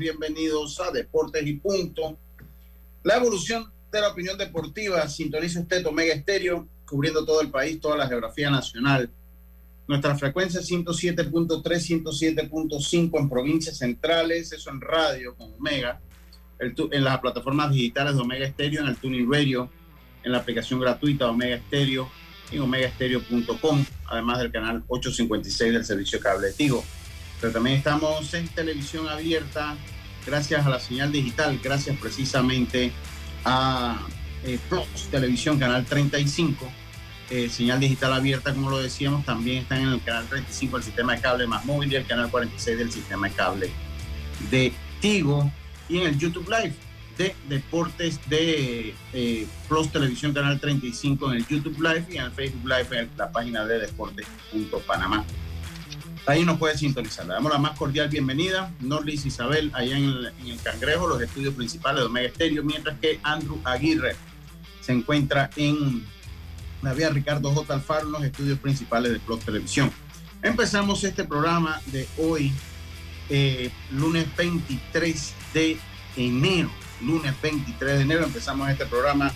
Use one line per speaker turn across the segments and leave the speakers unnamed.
Bienvenidos a Deportes y Punto. La evolución de la opinión deportiva, sintoniza usted Omega Estéreo, cubriendo todo el país, toda la geografía nacional. Nuestra frecuencia es 107.3, 107.5 en provincias centrales, eso en radio con Omega, el en las plataformas digitales de Omega Estéreo, en el Tuning Radio, en la aplicación gratuita de Omega Estéreo, en omegaestereo.com, además del canal 856 del servicio cable Tigo. Pero también estamos en televisión abierta, gracias a la señal digital, gracias precisamente a eh, Plus Televisión, canal 35, eh, señal digital abierta, como lo decíamos, también están en el canal 35 del sistema de cable más móvil y el canal 46 del sistema de cable de Tigo y en el YouTube Live de Deportes de eh, Plus Televisión Canal 35 en el YouTube Live y en el Facebook Live en la página de Deportes.panamá. Ahí nos puede sintonizar. Le damos la más cordial bienvenida. Norlis Isabel, allá en el, Cangrejo, los estudios principales de Omega Estéreo, mientras que Andrew Aguirre se encuentra en la vía Ricardo J. Alfaro, los estudios principales de Plus Televisión. Empezamos este programa de hoy, eh, lunes 23 de enero. Lunes 23 de enero empezamos este programa,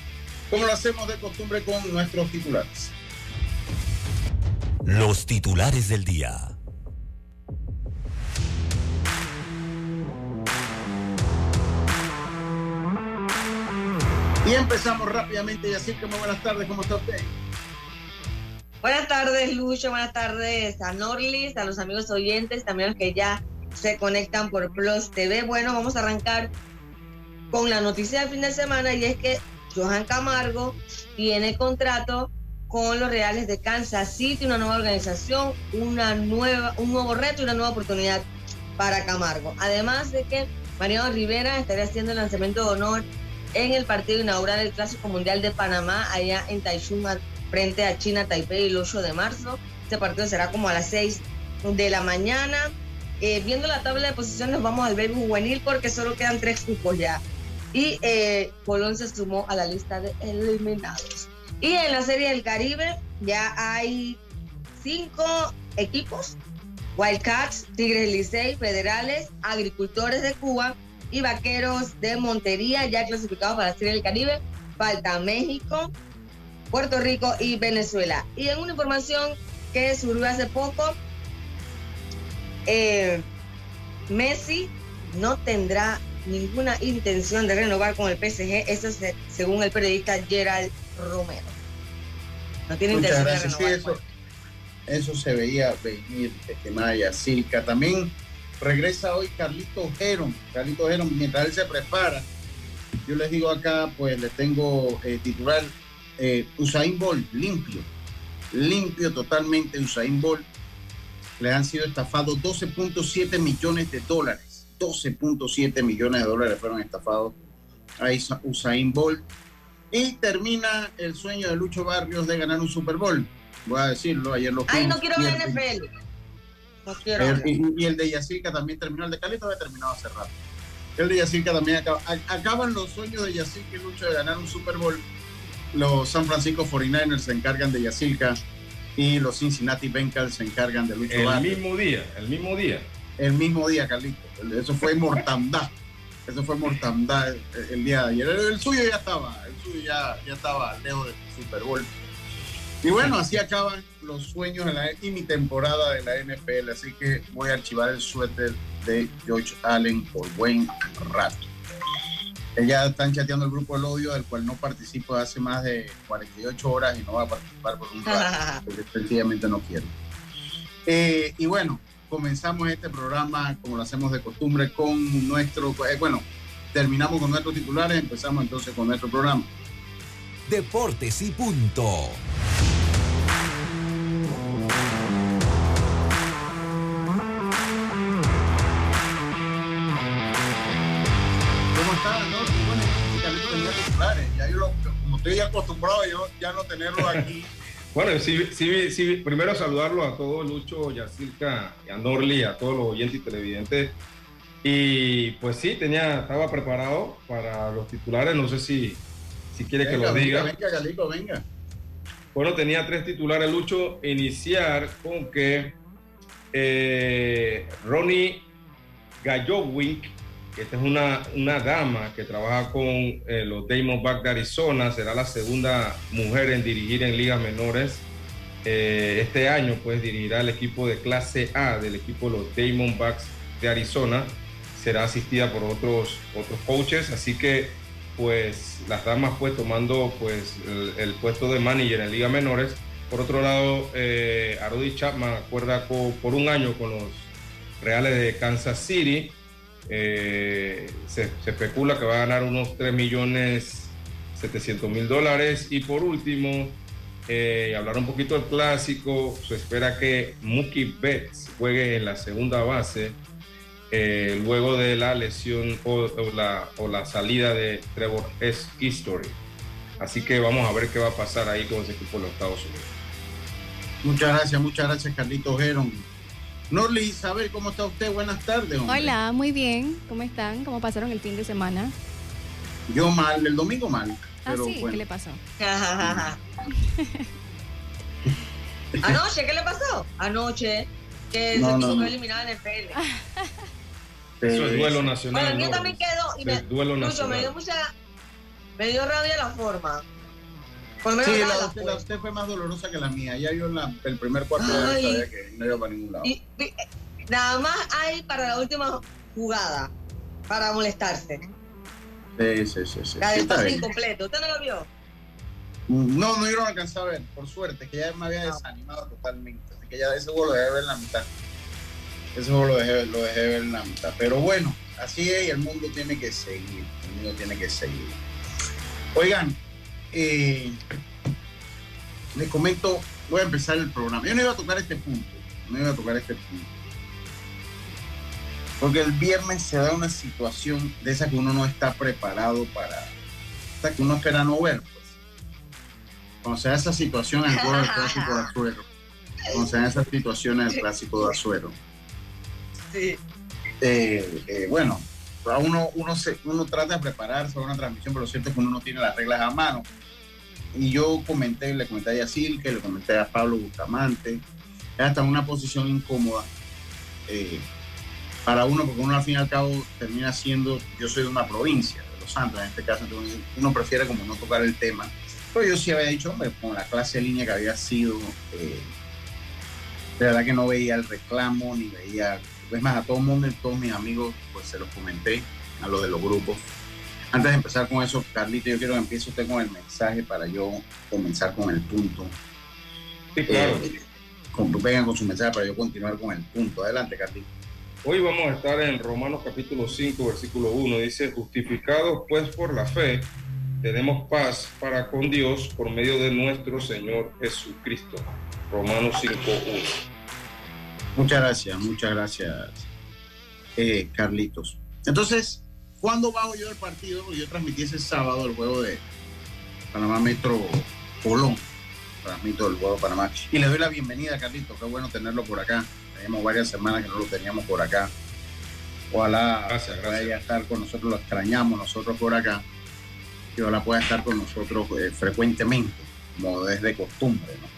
como lo hacemos de costumbre con nuestros titulares.
los titulares del día.
Y empezamos rápidamente, y así que muy buenas tardes, ¿cómo está usted?
Buenas tardes, Lucho. Buenas tardes a Norlis, a los amigos oyentes, también a los que ya se conectan por Plus TV. Bueno, vamos a arrancar con la noticia del fin de semana y es que Johan Camargo tiene contrato con los Reales de Kansas City, una nueva organización, una nueva, un nuevo reto y una nueva oportunidad para Camargo. Además de que Mariano Rivera estaría haciendo el lanzamiento de honor en el partido inaugural del Clásico Mundial de Panamá, allá en Taichung, frente a China, Taipei, el 8 de marzo. Este partido será como a las 6 de la mañana. Eh, viendo la tabla de posiciones, vamos al béisbol juvenil porque solo quedan tres cupos ya. Y eh, Colón se sumó a la lista de eliminados. Y en la Serie del Caribe ya hay cinco equipos. Wildcats, Tigres Licey, Federales, Agricultores de Cuba y Vaqueros de Montería ya clasificados para la Serie del Caribe. Falta México, Puerto Rico y Venezuela. Y en una información que surgió hace poco, eh, Messi no tendrá ninguna intención de renovar con el PSG, eso es según el periodista Gerald Romero. No tiene
Muchas
intención
gracias.
De renovar.
eso, eso se veía venir desde Maya, Silca. También regresa hoy Carlito Geron. Carlito Geron, mientras él se prepara, yo les digo acá, pues le tengo eh, titular eh, Usain Bolt, limpio. limpio totalmente Usain Bolt. Le han sido estafados 12.7 millones de dólares. 12.7 millones de dólares fueron estafados a Usain Bolt. Y termina el sueño de Lucho Barrios de ganar un Super Bowl. Voy a decirlo, ayer lo
Ay, no quiero ver NFL. No quiero
y, el de Yacirca también terminó, el de Calito había terminado hace rato. El de Yacirca también acaba. Acaban los sueños de Yacirca y Lucho de ganar un Super Bowl. Los San Francisco 49ers se encargan de Yacirca y los Cincinnati Bengals se encargan de Lucho
El mismo día, el mismo día.
El mismo día, Carlito. Eso fue mortandad. Eso fue mortandad el, día de ayer. El, suyo ya estaba, el suyo ya, ya estaba lejos del Super Bowl. Y bueno, así acaban los sueños de la, y mi temporada de la NFL. Así que voy a archivar el suéter de George Allen por buen rato. Ella están chateando el grupo El Odio, del cual no participo hace más de 48 horas y no va a participar por un rato, porque sencillamente no quiero. Eh, y bueno, comenzamos este programa como lo hacemos de costumbre con nuestro, eh, bueno, terminamos con nuestros titulares, empezamos entonces con nuestro programa.
Deportes y punto.
Estoy acostumbrado yo ya no tenerlo aquí.
bueno, sí, sí, sí, primero saludarlo a todos, Lucho, Yacirca y a todos los oyentes y televidentes. Y pues sí, tenía, estaba preparado para los titulares, no sé si, si quiere que lo diga.
Venga, Galico, venga.
Bueno, tenía tres titulares, Lucho. Iniciar con que eh, Ronnie Gallowink esta es una, una dama que trabaja con eh, los Diamondbacks de Arizona, será la segunda mujer en dirigir en ligas menores. Eh, este año pues dirigirá el equipo de clase A del equipo de los Diamondbacks de Arizona. Será asistida por otros, otros coaches, así que pues las damas pues tomando pues el, puesto de manager en ligas menores. Por otro lado, eh, Chapman acuerda por un año con los Reales de Kansas City eh, se, especula que va a ganar unos 3 millones 700 mil dólares. Y por último, eh, hablar un poquito del clásico, se espera que Mookie Betts juegue en la segunda base eh, luego de la lesión o, la, o, la, salida de Trevor S. History. Así que vamos a ver qué va a pasar ahí con ese equipo de los Estados Unidos.
Muchas gracias, muchas gracias Carlito Geron. Norly Isabel, ¿cómo está usted? Buenas tardes.
Hola, muy bien. ¿Cómo están? ¿Cómo pasaron el fin de semana?
Yo mal, el domingo mal.
Ah, sí, ¿qué le pasó?
Anoche, ¿qué le pasó? Anoche, que se no, eliminado en el PL.
Eso es duelo nacional.
Bueno, mío también quedó. Y me,
duelo nacional.
me dio mucha. Me dio rabia la forma
sí, la, usted, fue más dolorosa que la mía. Ya yo en el primer cuarto de sabía que no iba para ningún lado.
nada más hay para la última jugada, para molestarse.
Sí, sí, sí. sí.
La del pase incompleto. ¿Usted no lo vio?
No, no, yo no alcancé a ver, por suerte, que ya me había desanimado totalmente. Así que ya ese juego lo dejé ver en la mitad. Ese juego lo dejé, lo dejé ver en la mitad. Pero bueno, así es y el mundo tiene que seguir. El mundo tiene que seguir. Oigan, eh, les comento, voy a empezar el programa. Yo no iba a tocar este punto, no iba a tocar este punto. Porque el viernes se da una situación de esa que uno no está preparado para, hasta que uno espera no ver. Pues. Cuando se da esa situación en el juego del clásico de Azuero, cuando se da esa situación en el clásico de Azuero.
Sí.
Eh, eh, bueno, uno, uno, se, uno trata de prepararse para una transmisión, pero lo cierto es que uno no tiene las reglas a mano y yo comenté, le comenté a Yacil, que le comenté a Pablo Bustamante, hasta una posición incómoda eh, para uno, porque uno al fin y al cabo termina siendo, yo soy de una provincia, de Los Santos en este caso, uno prefiere como no tocar el tema, pero yo sí había dicho, hombre, con la clase de línea que había sido, eh, de verdad que no veía el reclamo, ni veía, es más, a todo el mundo, a todos mis amigos, pues se los comenté, a los de los grupos, antes de empezar con eso, Carlito, yo quiero que empiece usted con el mensaje para yo comenzar con el punto.
Sí, claro.
Eh, con, vengan con su mensaje para yo continuar con el punto. Adelante, Carlito.
Hoy vamos a estar en Romanos capítulo 5, versículo 1. Dice, justificados pues por la fe, tenemos paz para con Dios por medio de nuestro Señor Jesucristo. Romanos 5.1.
Muchas gracias, muchas gracias, eh, Carlitos. Entonces, ¿cuándo bajo yo el partido? Yo transmití ese sábado el juego de Panamá Metro Colón. Transmito el juego de Panamá. Y le doy la bienvenida, Carlitos. Qué bueno tenerlo por acá. Teníamos varias semanas que no lo teníamos por acá. Ojalá
Gracias,
pueda
gracias.
estar con nosotros, lo extrañamos nosotros por acá. Y ojalá pueda estar con nosotros eh, frecuentemente, como desde costumbre. ¿no?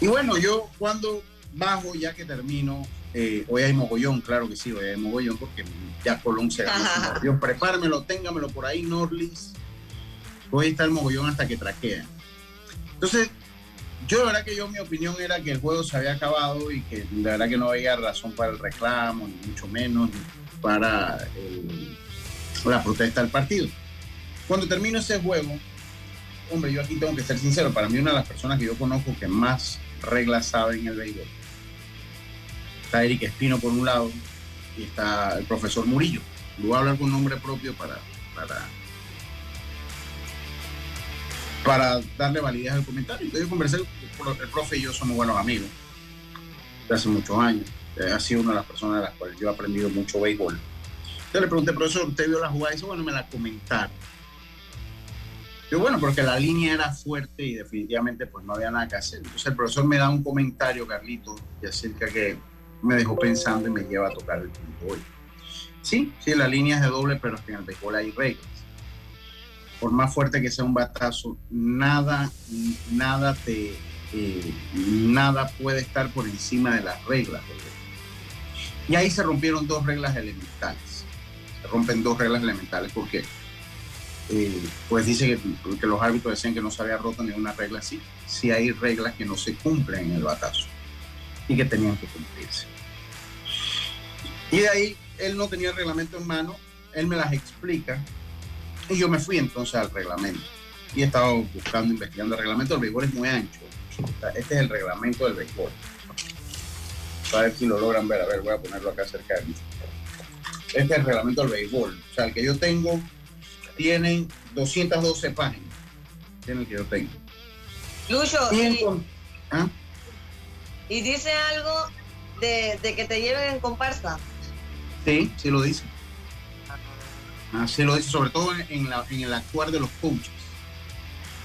Y bueno, yo cuando bajo, ya que termino, eh, hoy hay mogollón, claro que sí, hoy hay mogollón, porque ya Colón se ganó su mogollón. Prepáramelo, téngamelo por ahí, Norlis. Hoy está el mogollón hasta que traquea. Entonces, yo la verdad que yo mi opinión era que el juego se había acabado y que la verdad que no había razón para el reclamo, ni mucho menos ni para la protesta del partido. Cuando termino ese juego, hombre, yo aquí tengo que ser sincero, para mí una de las personas que yo conozco que más reglas sabe en el béisbol. Está Eric Espino por un lado y está el profesor Murillo. Voy a hablar con nombre propio para, para, para darle validez al comentario. Entonces yo conversé, el profe y yo somos buenos amigos de hace muchos años. Eh, Ha sido una de las personas de las cuales yo he aprendido mucho béisbol. Entonces le pregunté, profesor, ¿usted vio la jugada? Y dice, bueno, me la comentaron. Yo, bueno, porque la línea era fuerte y definitivamente pues no había nada que hacer. Entonces el profesor me da un comentario, Carlito, y acerca que me dejó pensando y me lleva a tocar el hoy. Sí, sí, la línea es de doble, pero en el béisbol hay reglas. Por más fuerte que sea un batazo, nada, nada te, eh, nada puede estar por encima de las reglas. Y ahí se rompieron dos reglas elementales. Se rompen dos reglas elementales porque eh, pues dice que, los árbitros decían que no se había roto ninguna regla así. Sí hay reglas que no se cumplen en el batazo y que tenían que cumplirse. Y de ahí él no tenía el reglamento en mano, él me las explica y yo me fui entonces al reglamento. Y he estado buscando, investigando el reglamento del béisbol, es muy ancho. Este es el reglamento del béisbol. A ver si lo logran ver, a ver, voy a ponerlo acá cerca de mí. Este es el reglamento del béisbol. O sea, el que yo tengo tiene 212 páginas. Tiene el que yo tengo.
Lucho,
Y ¿Ah?
Y dice algo de, de que te lleven en comparsa.
Sí, sí lo dice. Así lo dice, sobre todo en, la- en el actuar de los coaches.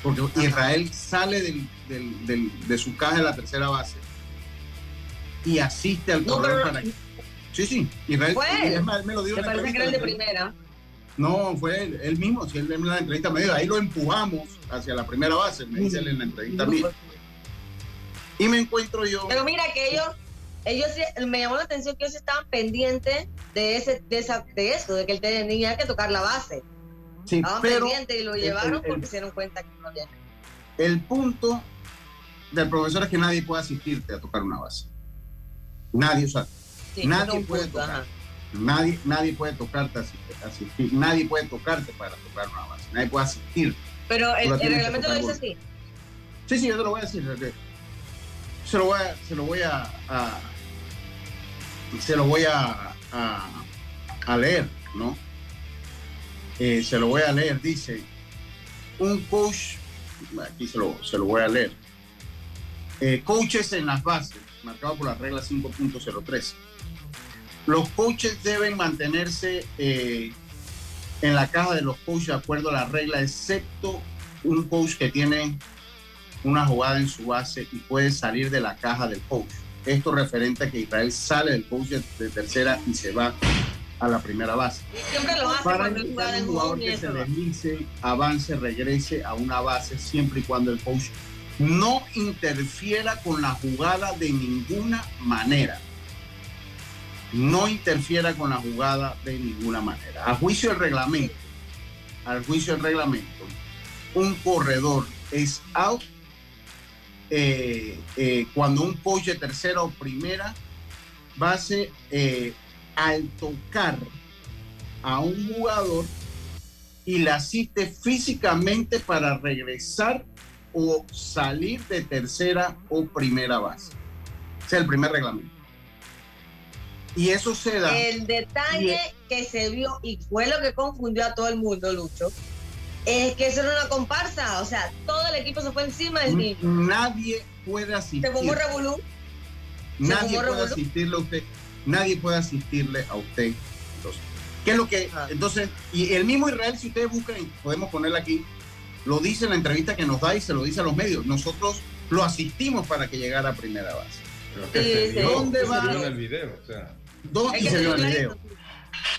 Porque Israel sale del- del- del- de su caja de la tercera base y asiste al
No,
corredor para Sí, sí, Israel
Fue él.
es más, él me lo dio en
parece que era el de primera.
No, fue él, él mismo, si él en la entrevista me dijo, ahí lo empujamos hacia la primera base, me dice él en la entrevista mía. Y me encuentro yo,
Pero mira que ellos, ellos me llamó la atención que ellos estaban pendientes de ese, de esa, de eso, de que él tenía que tocar la base.
sí,
Estaban
pero
pendientes y lo
el-
llevaron
el- el-
porque se dieron cuenta que no había.
el punto del profesor es que nadie puede asistirte a tocar una base. Nadie, o sea,
Sí,
Nadie puede
punto,
tocar.
ajá.
Nadie, nadie puede tocarte asistir, asistir, nadie puede tocarte para tocar una base, nadie puede asistir.
Pero el, el reglamento lo dice así.
Sí, sí, yo te lo voy a decir. Se lo voy a, se lo voy a, se lo voy a, a- a leer, ¿no? Eh, se lo voy a leer, dice, un coach, aquí se lo, se lo voy a leer, Eh, coaches en las bases, marcado por la regla 5.03. Los coaches deben mantenerse eh, en la caja de los coaches de acuerdo a la regla, excepto un coach que tiene una jugada en su base y puede salir de la caja del coach. Esto referente a que Israel sale del coach de, tercera y se va a la primera base.
Y siempre lo hace
Para evitar un jugador que se deslice, avance, regrese a una base siempre y cuando el coach no interfiera con la jugada de ninguna manera. No interfiera con la jugada de ninguna manera. A juicio del reglamento, al juicio del reglamento, un corredor es out eh, eh, cuando un coach de tercera o primera base eh, al tocar a un jugador y le asiste físicamente para regresar o salir de tercera o primera base. Ese es el primer reglamento. Y eso se da.
El detalle que se vio y fue lo que confundió a todo el mundo, Lucho, Es que eso era una comparsa, o sea, todo el equipo se fue encima del niño.
Nadie puede asistir.
Se fumó revolú.
Nadie puede asistirle a usted. Nadie puede asistirle a usted. Entonces, ¿qué es lo que? Entonces, y el mismo Israel, si ustedes buscan, podemos ponerlo aquí, lo dice en la entrevista que nos da y se lo dice a los medios. Nosotros lo asistimos para que llegara a primera base.
Pero que
Sí,
se
sí.
vio,
¿Dónde
se
va?
vio en el video, o sea.
Se vio el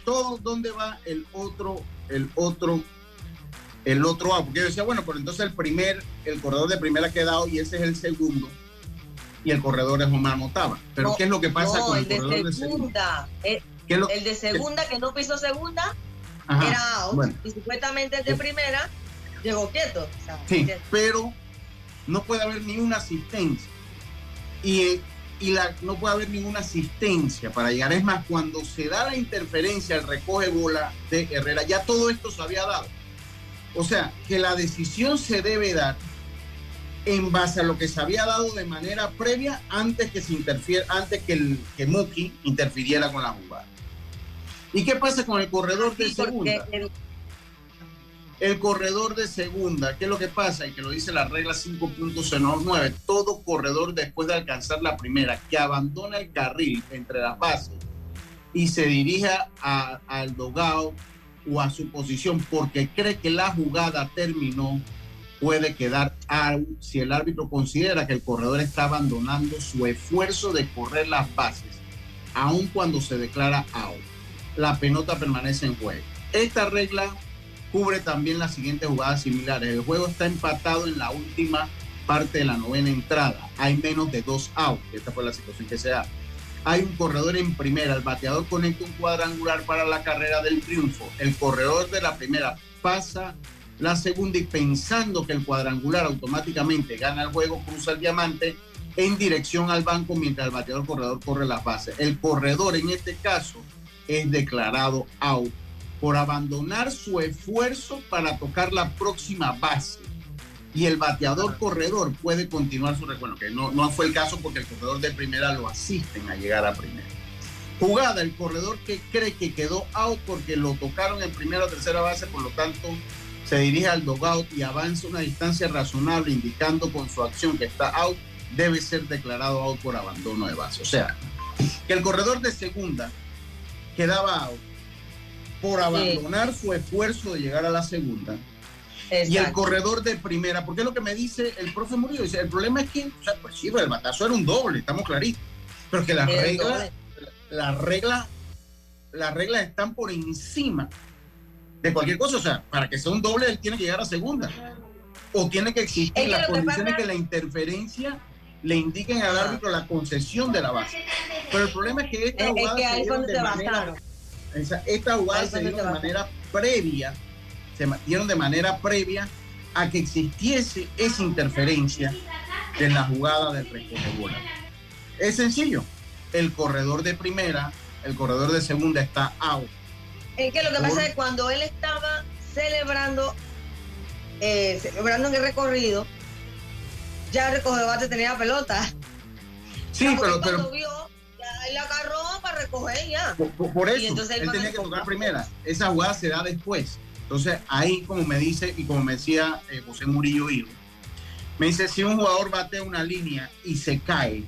todo dónde va el otro, el otro, el otro out. Porque yo decía, bueno, pero entonces el primer, el corredor de primera ha quedado y ese es el segundo. Y el corredor es Omar Motaba. Pero
No,
¿qué es lo que pasa
no,
con el,
el de
corredor de segunda?
segunda. eh,
¿Qué es lo-
El de segunda que no pisó segunda
Ajá,
era out.
bueno.
Y supuestamente el de primera llegó quieto. o sea,
Sí,
quieto.
pero no puede haber ni una asistencia. Y, y la, no puede haber ninguna asistencia para llegar. Es más, cuando se da la interferencia, el recoge bola de Herrera, ya todo esto se había dado. O sea, que la decisión se debe dar en base a lo que se había dado de manera previa antes que se interfiera, antes que, el, que Muki interfiriera con la jugada. ¿Y qué pasa con el corredor de
Sí, porque
segunda?
el-
corredor de segunda, ¿qué es lo que pasa? Y que lo dice la regla 5.09, todo corredor después de alcanzar la primera que abandona el carril entre las bases y se dirige a- al dogado o a su posición porque cree que la jugada terminó, puede quedar out si el árbitro considera que el corredor está abandonando su esfuerzo de correr las bases, aun cuando se declara out. La pelota permanece en juego. Esta regla cubre también las siguientes jugadas similares. El juego está empatado en la última parte de la novena entrada. Hay menos de dos outs. Esta fue la situación que se da. Hay un corredor en primera. El bateador conecta un cuadrangular para la carrera del triunfo. El corredor de la primera pasa la segunda y pensando que el cuadrangular automáticamente gana el juego, cruza el diamante en dirección al banco mientras el bateador corredor corre las bases. El corredor en este caso es declarado out por abandonar su esfuerzo para tocar la próxima base. Y el bateador corredor puede continuar su recuerdo, que no, no fue el caso porque el corredor de primera lo asisten a llegar a primera. Jugada, el corredor que cree que quedó out porque lo tocaron en primera o tercera base, por lo tanto se dirige al dogout y avanza una distancia razonable indicando con su acción que está out, debe ser declarado out por abandono de base. O sea, que el corredor de segunda quedaba out por abandonar su esfuerzo de llegar a la segunda. Y el corredor de primera, porque es lo que me dice el profe Murillo, dice, el problema es que, o sea, pues sí, el batazo era un doble, estamos claritos, pero que las reglas, las reglas, las reglas están por encima de cualquier cosa, o sea, para que sea un doble, él tiene que llegar a segunda, o tiene que existir
Es que
las condiciones
pasa-
que la interferencia le indiquen al
Ajá.
árbitro la concesión de la base. Pero el problema es que esta
Es, es
jugada
que
se de manera esta jugada se dio de manera previa, se dieron de manera previa a que existiese esa interferencia en la jugada del recoge bola. Es sencillo. El corredor de primera, el corredor de segunda está out.
Es que lo que pasa es que cuando él estaba celebrando, eh, celebrando en el recorrido, ya el recoge bate tenía la pelota.
Sí, pero, pero
vio, ya él la agarró para recoger ya.
por, por- por
Y
eso
entonces él
él tenía que tocar primera. Esa jugada se da después. Entonces ahí, como me dice y como me decía eh, José Murillo Hijo, me dice, si un jugador bate una línea y se cae,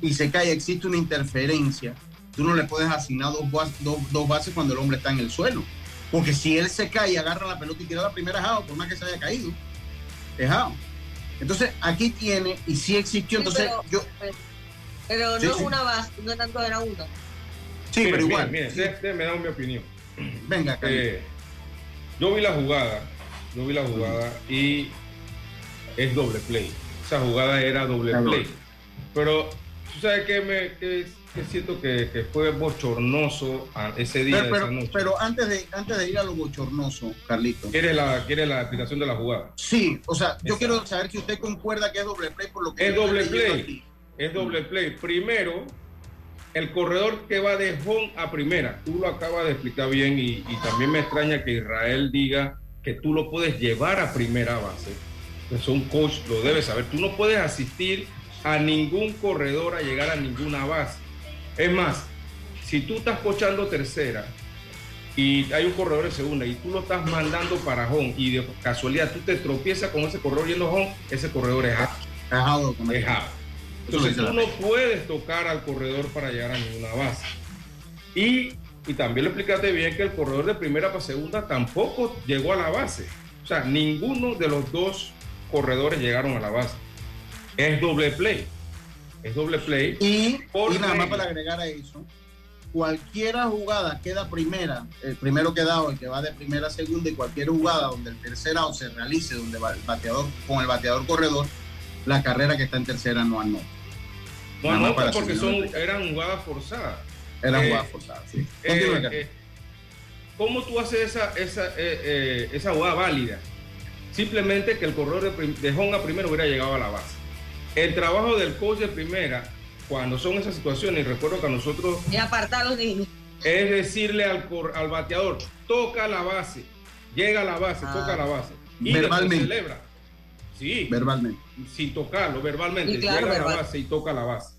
y se cae, existe una interferencia, tú no le puedes asignar dos, bas- dos, dos bases cuando el hombre está en el suelo. Porque si él se cae y agarra la pelota y tira la primera jao, por más que se haya caído, es jao. Entonces aquí tiene, y sí existió,
Sí,
entonces
pero-
yo,
Pero
Sí,
no
sí.
es una base, no tanto era uno.
sí, pero igual,
Mire,
sí,
mire, déjeme dar mi opinión.
venga, Carlos.
Eh, yo vi la jugada, yo vi la jugada y es doble play. Esa jugada era doble
Claro.
play. Pero, ¿tú sabes qué me qué- qué siento que, que fue bochornoso ese día,
pero,
esa noche?
pero antes, de, antes de ir a lo bochornoso, Carlito.
¿Quiere la, quiere la explicación de la jugada?
Sí, o sea, yo
Exacto.
quiero saber si usted concuerda que es doble play por lo que
Es doble play.
aquí.
Es doble play. Primero, el corredor que va de home a primera. Tú lo acabas de explicar bien y, y también me extraña que Israel diga que tú lo puedes llevar a primera base. Eso un coach lo debe saber. Tú no puedes asistir a ningún corredor a llegar a ninguna base. Es más, si tú estás cochando tercera y hay un corredor de segunda y tú lo estás mandando para home y de casualidad tú te tropiezas con ese corredor yendo home, ese corredor es out. Es out. Entonces tú no puedes tocar al corredor para llegar a ninguna base. Y, y también lo explicaste bien que el corredor de primera para segunda tampoco llegó a la base. O sea, ninguno de los dos corredores llegaron a la base. Es doble play. Es doble play.
Y, y nada más para agregar a eso, cualquiera jugada queda primera, el primero quedado, el que va de primera a segunda, y cualquier jugada donde el tercer out se realice, donde va el bateador, con el bateador corredor, la carrera que está en tercera no anota.
No anota porque son, eran jugadas forzadas.
Eran eh, jugadas forzadas, sí.
Eh, eh, ¿Cómo tú haces esa, esa, esa jugada válida? Simplemente que el corredor de, de Honga primero hubiera llegado a la base. El trabajo del coach de primera cuando son esas situaciones, recuerdo que a nosotros...
Y apartar a los niños.
Es decirle al, al bateador, toca la base, llega a la base, ah. toca la base.
Y verbalmente. celebra.
Sí.
Verbalmente.
Sin tocarlo, verbalmente. llega a la base y toca la base.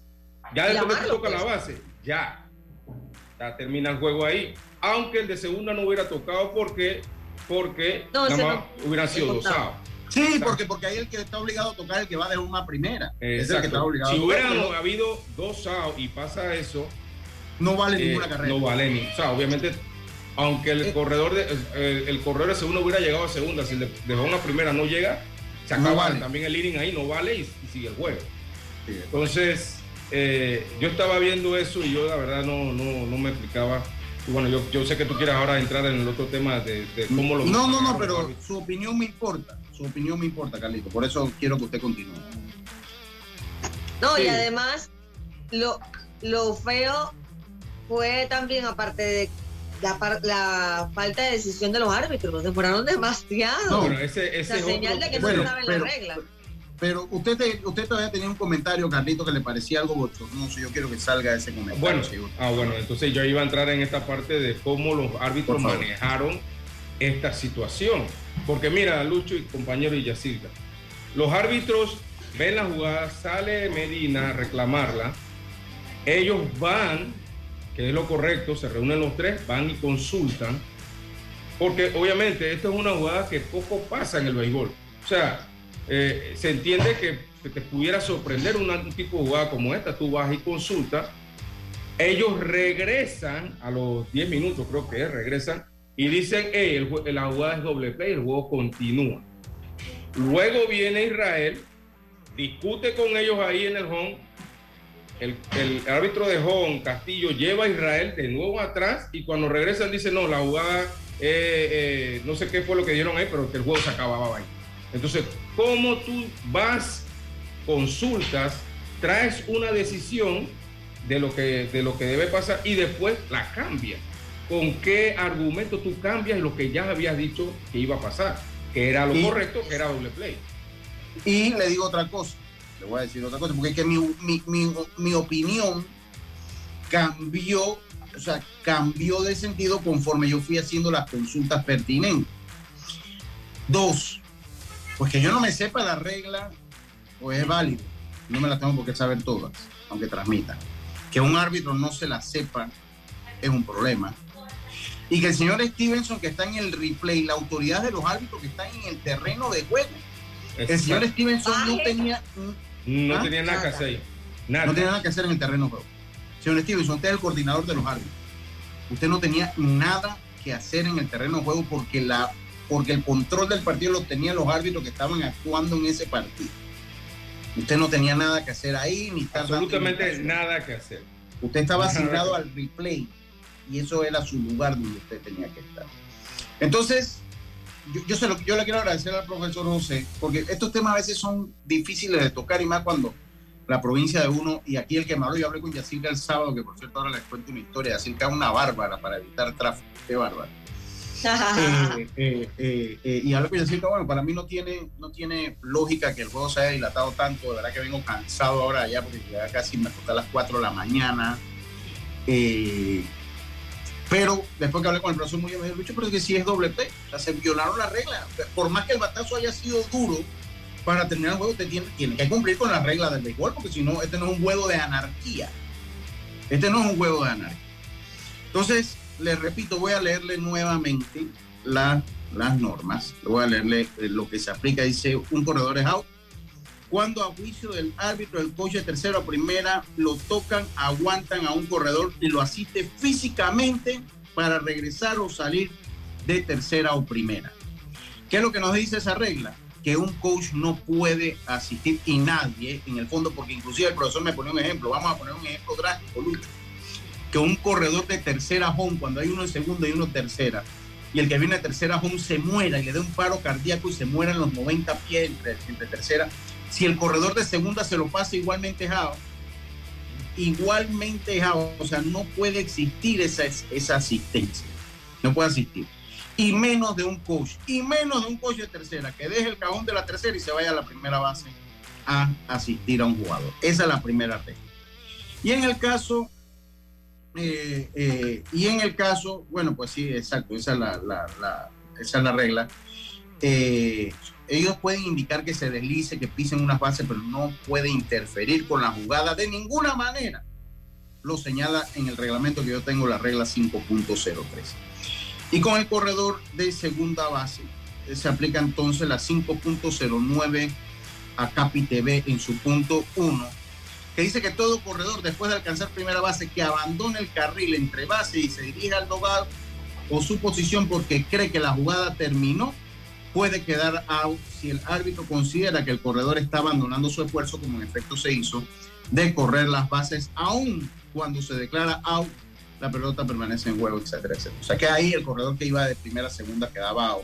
Ya después que toca la pues. base, ya. Ya termina el juego ahí. Aunque el de segunda no hubiera tocado porque, porque no, nada hubiera sido dosado.
Sí, porque, porque ahí el que está obligado a tocar es el que va de una primera. Es el que está obligado
si hubiera habido dos y pasa eso,
no vale ninguna eh, carrera.
No vale ni. O sea, obviamente, aunque el eh, corredor de el, corredor de segunda hubiera llegado a segunda, si le dejó una primera no llega, se acaba también el inning ahí, no vale y, sigue el juego. Entonces, eh, yo estaba viendo eso y yo la verdad no, no, no me explicaba. Y bueno, yo, yo sé que tú quieres ahora entrar en el otro tema de, de cómo lo.
No, no, no, pero su opinión me importa su opinión me importa, Carlito. Por eso quiero que usted continúe.
No, y además, lo, lo feo fue también, aparte de la, falta de decisión de los árbitros, se fueron demasiado.
No, bueno, ese, ese
señal de que no estaban la regla.
Pero usted, usted todavía tenía un comentario, Carlito, que le parecía algo bochornoso. Yo quiero que salga ese comentario.
Bueno, ah, bueno, entonces yo iba a entrar en esta parte de cómo los árbitros manejaron esta situación. Porque mira, Lucho y compañero y Yacirca, los árbitros ven la jugada, sale Medina a reclamarla, ellos van, es lo correcto, se reúnen los tres, van y consultan, porque obviamente esto es una jugada que poco pasa en el béisbol. O sea, eh, se entiende que, te pudiera sorprender un tipo de jugada como esta, tú vas y consultas, ellos regresan a los 10 minutos, creo que es, regresan y dicen, hey, el, la jugada es doble play, el juego continúa. Luego viene Israel, discute con ellos ahí en el home. El, árbitro de home, Castillo, lleva a Israel de nuevo atrás y cuando regresan dice, no, la jugada, eh, eh, no sé qué fue lo que dieron ahí, pero que el juego se acababa ahí. Entonces, ¿cómo tú vas, consultas, traes una decisión de lo que, de lo que debe pasar y después la cambias? con qué argumento tú cambias lo que ya habías dicho que iba a pasar, que era lo correcto, que era doble play.
Y le digo otra cosa, le voy a decir otra cosa, porque es que mi, opinión cambió, o sea, cambió de sentido conforme yo fui haciendo las consultas pertinentes. Dos, pues que yo no me sepa la regla, pues es válido, no me la tengo por qué saber todas, aunque transmita. Que un árbitro no se la sepa es un problema y que el señor Stevenson, que está en el replay, la autoridad de los árbitros que están en el terreno de juego, el señor Stevenson no tenía.
No ¿ah? tenía nada, que hacer.
Nada. No tenía nada que hacer en el terreno de juego. Señor Stevenson, usted es el coordinador de los árbitros. Usted no tenía nada que hacer en el terreno de juego porque, la, porque el control del partido lo tenían los árbitros que estaban actuando en ese partido. Usted no tenía nada que hacer ahí, ni
estar Absolutamente nada que hacer.
Usted estaba asignado al replay y eso era su lugar donde usted tenía que estar. Entonces, yo, se lo, yo le quiero agradecer al profesor José, porque estos temas a veces son difíciles de tocar y más cuando la provincia de uno, y aquí el que me habló, yo hablé con Yacirca el sábado, que por cierto ahora les cuento una historia, Yacirca es una bárbara para evitar tráfico, qué bárbara. Eh, eh, eh, y hablé con Yacirca, bueno, para mí no tiene, no tiene lógica que el juego se haya dilatado tanto, de verdad que vengo cansado ahora ya, porque ya casi me toca a las 4 de la mañana. Eh, pero después que hablé con el profesor bien, me dijo, pero es que sí es doble P. O sea, se violaron la regla. Por más que el batazo haya sido duro, para terminar el juego usted tiene, tiene que cumplir con las reglas del béisbol, porque si no, este no es un juego de anarquía. Este no es un juego de anarquía. Entonces, les repito, voy a leerle nuevamente las normas. Voy a leerle eh, lo que se aplica. Dice, un corredor es out. Cuando a juicio del árbitro, el coche de tercera o primera lo tocan, aguantan a un corredor y lo asiste físicamente para regresar o salir de tercera o primera. ¿Qué es lo que nos dice esa regla? Que un coach no puede asistir y nadie, en el fondo, porque inclusive el profesor me pone un ejemplo, vamos a poner un ejemplo drástico, Lucho, que un corredor de tercera home, cuando hay uno en segunda y uno en tercera, y el que viene de tercera home se muera y le dé un paro cardíaco y se muera en los 90 pies entre, tercera, si el corredor de segunda se lo pasa igualmente Jao, igualmente Jao, o sea, no puede existir esa, esa asistencia, no puede asistir. Y menos de un coach, y menos de un coach de tercera, que deje el cajón de la tercera y se vaya a la primera base a asistir a un jugador. Esa es la primera regla. Y en el caso eh, eh, y en el caso, bueno, pues sí, exacto, esa es la, es la regla. Eh, ellos pueden indicar que se deslice, que pisen unas bases, pero no puede interferir con la jugada de ninguna manera. Lo señala en el reglamento que yo tengo, la regla 5.03. Y con el corredor de segunda base, se aplica entonces la 5.09 a Capi TV en su punto 1 que dice que todo corredor después de alcanzar primera base que abandone el carril entre base y se dirige al lugar o su posición porque cree que la jugada terminó, puede quedar out si el árbitro considera que el corredor está abandonando su esfuerzo, como en efecto se hizo, de correr las bases, aún cuando se declara out, la pelota permanece en juego, etcétera, etcétera. O sea que ahí el corredor que iba de primera a segunda quedaba out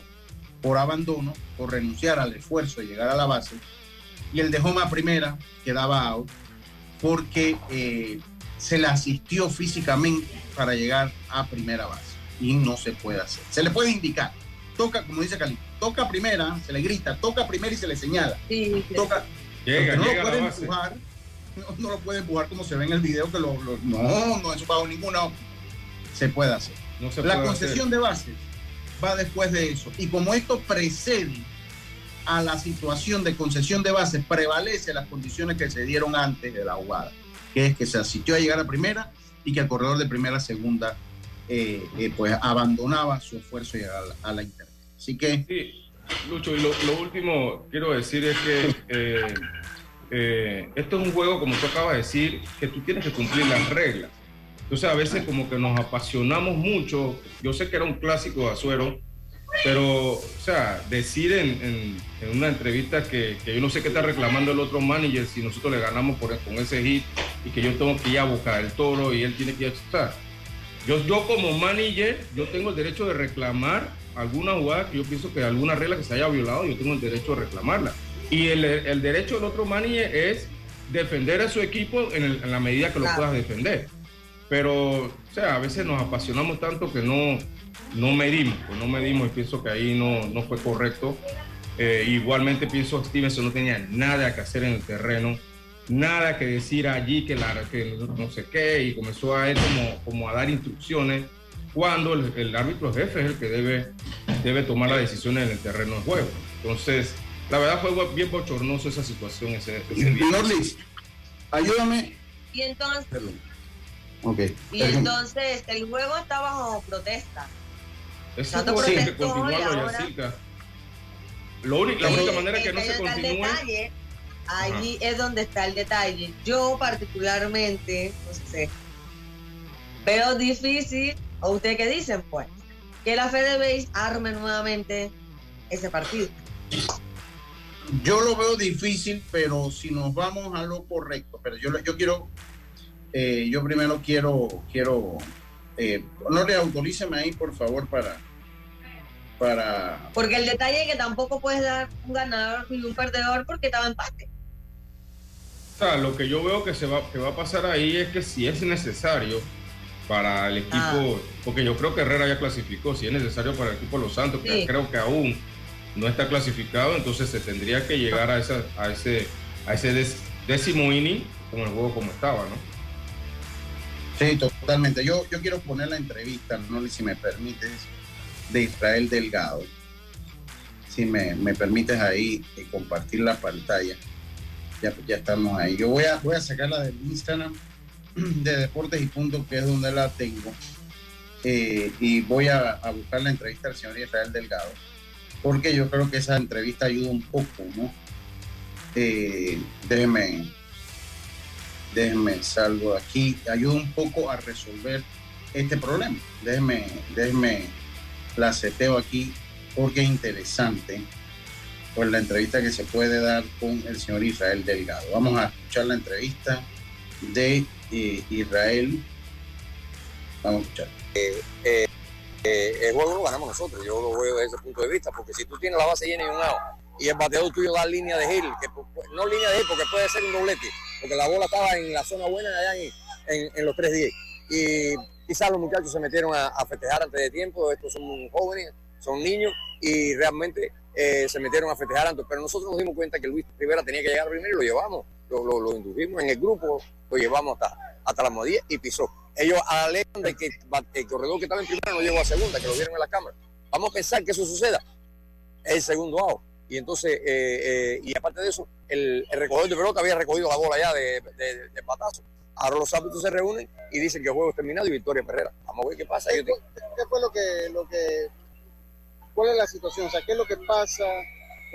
por abandono, por renunciar al esfuerzo de llegar a la base, y el de home a primera quedaba out porque eh, se le asistió físicamente para llegar a primera base y no se puede hacer. Se le puede indicar, toca, como dice Cali, toca primera, se le grita, toca primera y se le señala.
Sí,
Toca, no lo puede empujar, no, lo puede empujar como se ve en el video que lo, no, no es bajo ninguna se puede hacer. la concesión de bases va después de eso. Y como esto precede a la situación de concesión de bases prevalece las condiciones que se dieron antes de la jugada, que es que se asistió a llegar a primera y que el corredor de primera a segunda eh, eh, pues abandonaba su esfuerzo y llegar a la, a Así que...
Sí, Lucho, y lo, último quiero decir es que eh, esto es un juego, como tú acabas de decir, que tú tienes que cumplir las reglas. Entonces a veces como que nos apasionamos mucho. Yo sé que era un clásico de Azuero, pero, o sea, decir en, una entrevista que, yo no sé qué está reclamando el otro manager si nosotros le ganamos por, con ese hit y que yo tengo que ir a buscar el toro y él tiene que ir a Yo, yo como manager, yo tengo el derecho de reclamar alguna jugada que yo pienso que alguna regla que se haya violado, yo tengo el derecho de reclamarla. Y el, el derecho del otro manager es defender a su equipo en, la medida que lo puedas defender. Pero, o sea, a veces nos apasionamos tanto que no, no medimos, pues no medimos y pienso que ahí no, no fue correcto. Eh, igualmente pienso que Stevenson no tenía nada que hacer en el terreno, nada que decir allí que, la, que no sé qué, y comenzó a él como, como a dar instrucciones cuando el, árbitro jefe es el que debe, debe tomar las decisiones en el terreno de juego. Entonces, la verdad fue bien bochornoso esa situación ese,
ese ayúdame.
Y entonces, okay. y entonces el juego está bajo protesta.
Eso sí, que continuarlo Lo único, la única manera que no se continúe.
Allí es donde está el detalle. Yo particularmente, no sé, veo difícil, o ustedes qué dicen, pues, que la Fede arme nuevamente ese partido.
Yo lo veo difícil, pero si nos vamos a lo correcto, pero yo, yo quiero, eh, yo primero quiero, quiero, eh, no le autoríceme ahí, por favor, para, para...
Porque el detalle es que tampoco puedes dar un ganador y un perdedor porque estaba empate.
O sea, lo que yo veo que, se va, que va a pasar ahí es que si es necesario para el equipo, ah. porque yo creo que Herrera ya clasificó, si es necesario para el equipo de Los Santos, que creo que aún no está clasificado, entonces se tendría que llegar a, esa, a ese, a ese décimo inning con el juego como estaba, ¿no?
Sí, totalmente. Yo, yo quiero poner la entrevista, no si me permites, de Israel Delgado. Si me, me permites ahí eh, compartir la pantalla. Ya, ya estamos ahí. Yo voy a, voy a sacarla del Instagram de Deportes y Punto, que es donde la tengo. eh, y voy a, buscar la entrevista del señor Israel Delgado, porque yo creo que esa entrevista ayuda un poco, ¿no? Eh, déjenme, déjenme salgo aquí, ayuda un poco a resolver este problema. Déjenme, déjenme la seteo aquí porque es interesante por la entrevista que se puede dar con el señor Israel Delgado. Vamos a escuchar la entrevista de eh, Israel. Vamos a escuchar.
Eh, eh, el juego lo ganamos nosotros, yo lo veo desde ese punto de vista, porque si tú tienes la base llena y un out, y el bateador tuyo da línea de gil, que no línea de gil porque puede ser un doblete, porque la bola estaba en la zona buena allá en, en, los 3-10. Y quizás los muchachos se metieron a, a, festejar antes de tiempo, estos son jóvenes, son niños, y realmente eh, se metieron a festejar antes, pero nosotros nos dimos cuenta que Luis Rivera tenía que llegar primero y lo llevamos, lo, lo, lo indujimos en el grupo, lo llevamos hasta, hasta la modilla y pisó. Ellos alegan de que el corredor que estaba en primera no llegó a segunda, que lo vieron en la cámara. Vamos a pensar que eso suceda. El segundo out. Y entonces, eh, eh, y aparte de eso, el, el, recogedor de pelota había recogido la bola ya de, de, de patazo. Ahora los árbitros se reúnen y dicen que el juego es terminado y victoria Herrera. Vamos a ver qué pasa.
¿Qué, ¿Qué fue lo que, lo que, cuál es la situación? O sea, ¿qué es lo que pasa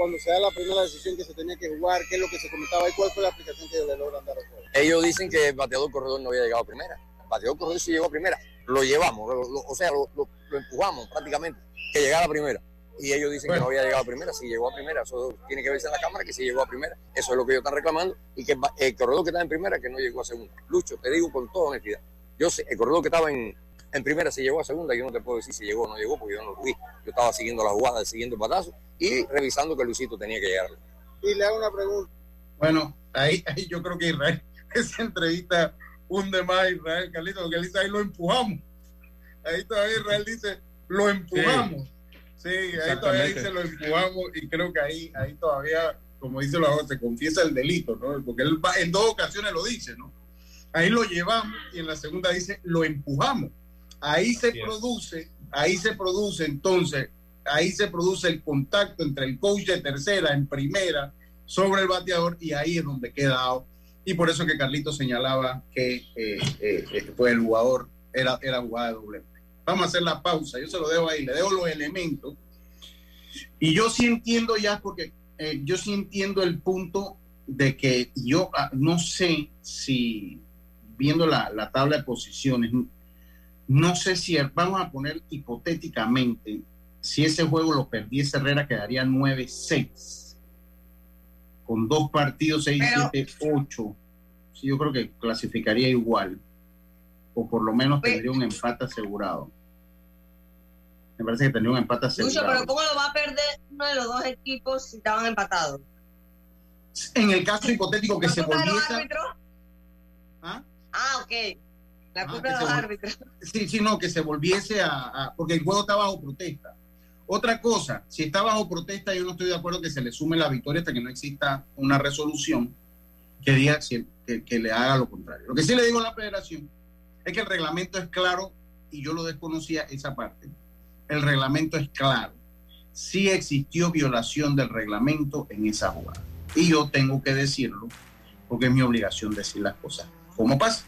cuando se da la primera decisión que se tenía que jugar? ¿Qué es lo que se comentaba y cuál fue la aplicación que le logran dar a juego?
Ellos dicen que el bateador corredor no había llegado a primera. El bateador corredor sí llegó a primera. Lo llevamos, lo, lo, o sea, lo, lo, empujamos prácticamente, que llegara a primera. Y ellos dicen bueno. que no había llegado a primera, sí llegó a primera. Eso tiene que verse en la cámara que sí llegó a primera. Eso es lo que ellos están reclamando. Y que el corredor que está en primera que no llegó a segunda. Lucho, te digo con toda honestidad. Yo sé, el corredor que estaba en, en primera se llegó a segunda, yo no te puedo decir si llegó o no llegó, porque yo no lo vi. Yo estaba siguiendo la jugada, siguiendo el batazo y revisando que Luisito tenía que llegar.
Y le hago una pregunta.
Bueno, ahí, ahí yo creo que Israel, esa entrevista hunde más a Israel, Carlito, porque él dice ahí lo empujamos. Ahí todavía Israel dice, lo empujamos. Sí, sí ahí todavía dice lo empujamos y creo que ahí, ahí todavía, como dice la se confiesa el delito, ¿no? Porque él va, en dos ocasiones lo dice, ¿no? Ahí lo llevamos y en la segunda dice, lo empujamos ahí se produce, ahí se produce entonces, ahí se produce el contacto entre el coach de tercera en primera sobre el bateador y ahí es donde queda out. Y por eso que Carlito señalaba que eh, eh, pues el jugador era, era jugada de doble. Vamos a hacer la pausa, yo se lo dejo ahí, le dejo los elementos. Y yo sí entiendo ya, porque eh, yo sí entiendo el punto de que yo ah, no sé si, viendo la, la tabla de posiciones, no sé si vamos a poner hipotéticamente, si ese juego lo perdiese Herrera, quedaría 9-6. Con dos partidos, 6-7-8. Sí, yo creo que clasificaría igual. O por lo menos tendría un empate asegurado. Me parece que tendría un empate asegurado.
Mucho, pero ¿cómo lo va a perder uno de los dos equipos si estaban empatados?
En el caso hipotético que se volviese.
¿Ah? ah, ok. La culpa ah, de los árbitros.
Sí, sí, no, que se volviese a, a, Porque el juego está bajo protesta. Otra cosa, si está bajo protesta, yo no estoy de acuerdo que se le sume la victoria hasta que no exista una resolución que diga que, que le haga lo contrario. Lo que sí le digo a la federación es que el reglamento es claro y yo lo desconocía esa parte. El reglamento es claro. Sí existió violación del reglamento en esa jugada. Y yo tengo que decirlo porque es mi obligación decir las cosas como pasa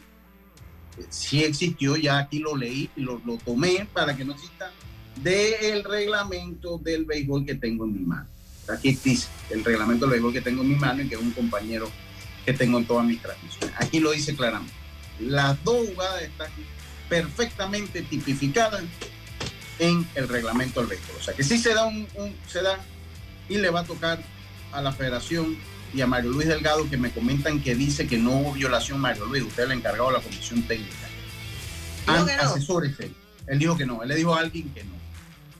sí existió, ya aquí lo leí y lo, lo tomé para que no exista del reglamento del béisbol que tengo en mi mano. Aquí dice el reglamento del béisbol que tengo en mi mano y que es un compañero que tengo en todas mis transmisiones. Aquí lo dice claramente. Las dos jugadas están perfectamente tipificadas en el reglamento del béisbol. O sea que sí se da un, un se da y le va a tocar a la federación y a Mario Luis Delgado que me comentan que dice que no hubo violación Mario Luis, usted es el encargado de la comisión técnica.
No?
Asesórese. Él dijo que no, él le dijo a alguien que no.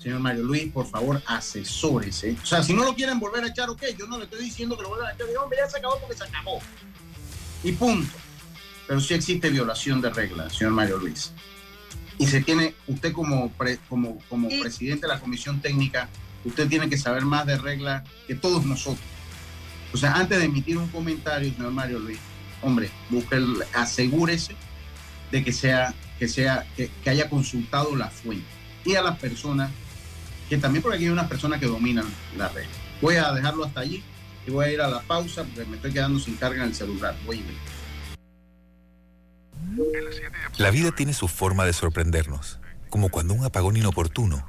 Señor Mario Luis, por favor, asesórese. O sea, si no lo quieren volver a echar, ok, yo no le estoy diciendo que lo vuelvan a echar, hombre, ya se acabó porque se acabó. Y punto. Pero sí existe violación de reglas, señor Mario Luis. Y se tiene, usted como, pre, como, como ¿Y? presidente de la comisión técnica, usted tiene que saber más de reglas que todos nosotros. O sea, antes de emitir un comentario, señor Mario Luis, hombre, busque, asegúrese de que sea, que sea, que, que, haya consultado la fuente y a las personas, que también por aquí hay unas personas que dominan la red. Voy a dejarlo hasta allí y voy a ir a la pausa porque me estoy quedando sin carga en el celular. Voy a ir.
La vida tiene su forma de sorprendernos como cuando un apagón inoportuno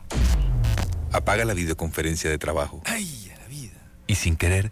apaga la videoconferencia de trabajo. ¡Ay, a la vida! Y sin querer,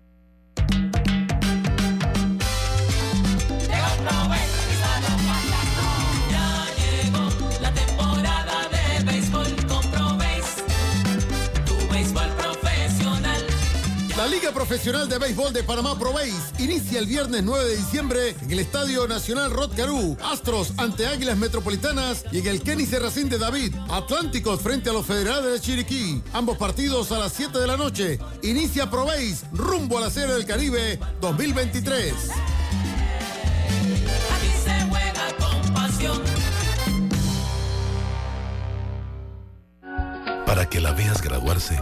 Liga Profesional de Béisbol de Panamá ProBase inicia el viernes 9 de diciembre en el Estadio Nacional Rod Caru, Astros ante Águilas Metropolitanas y en el Kenny Serracín de David, Atlánticos frente a los Federales de Chiriquí. Ambos partidos a las 7 de la noche. Inicia ProBase rumbo a la Serie del Caribe 2023.
Aquí se juega con pasión.
Para que la veas graduarse,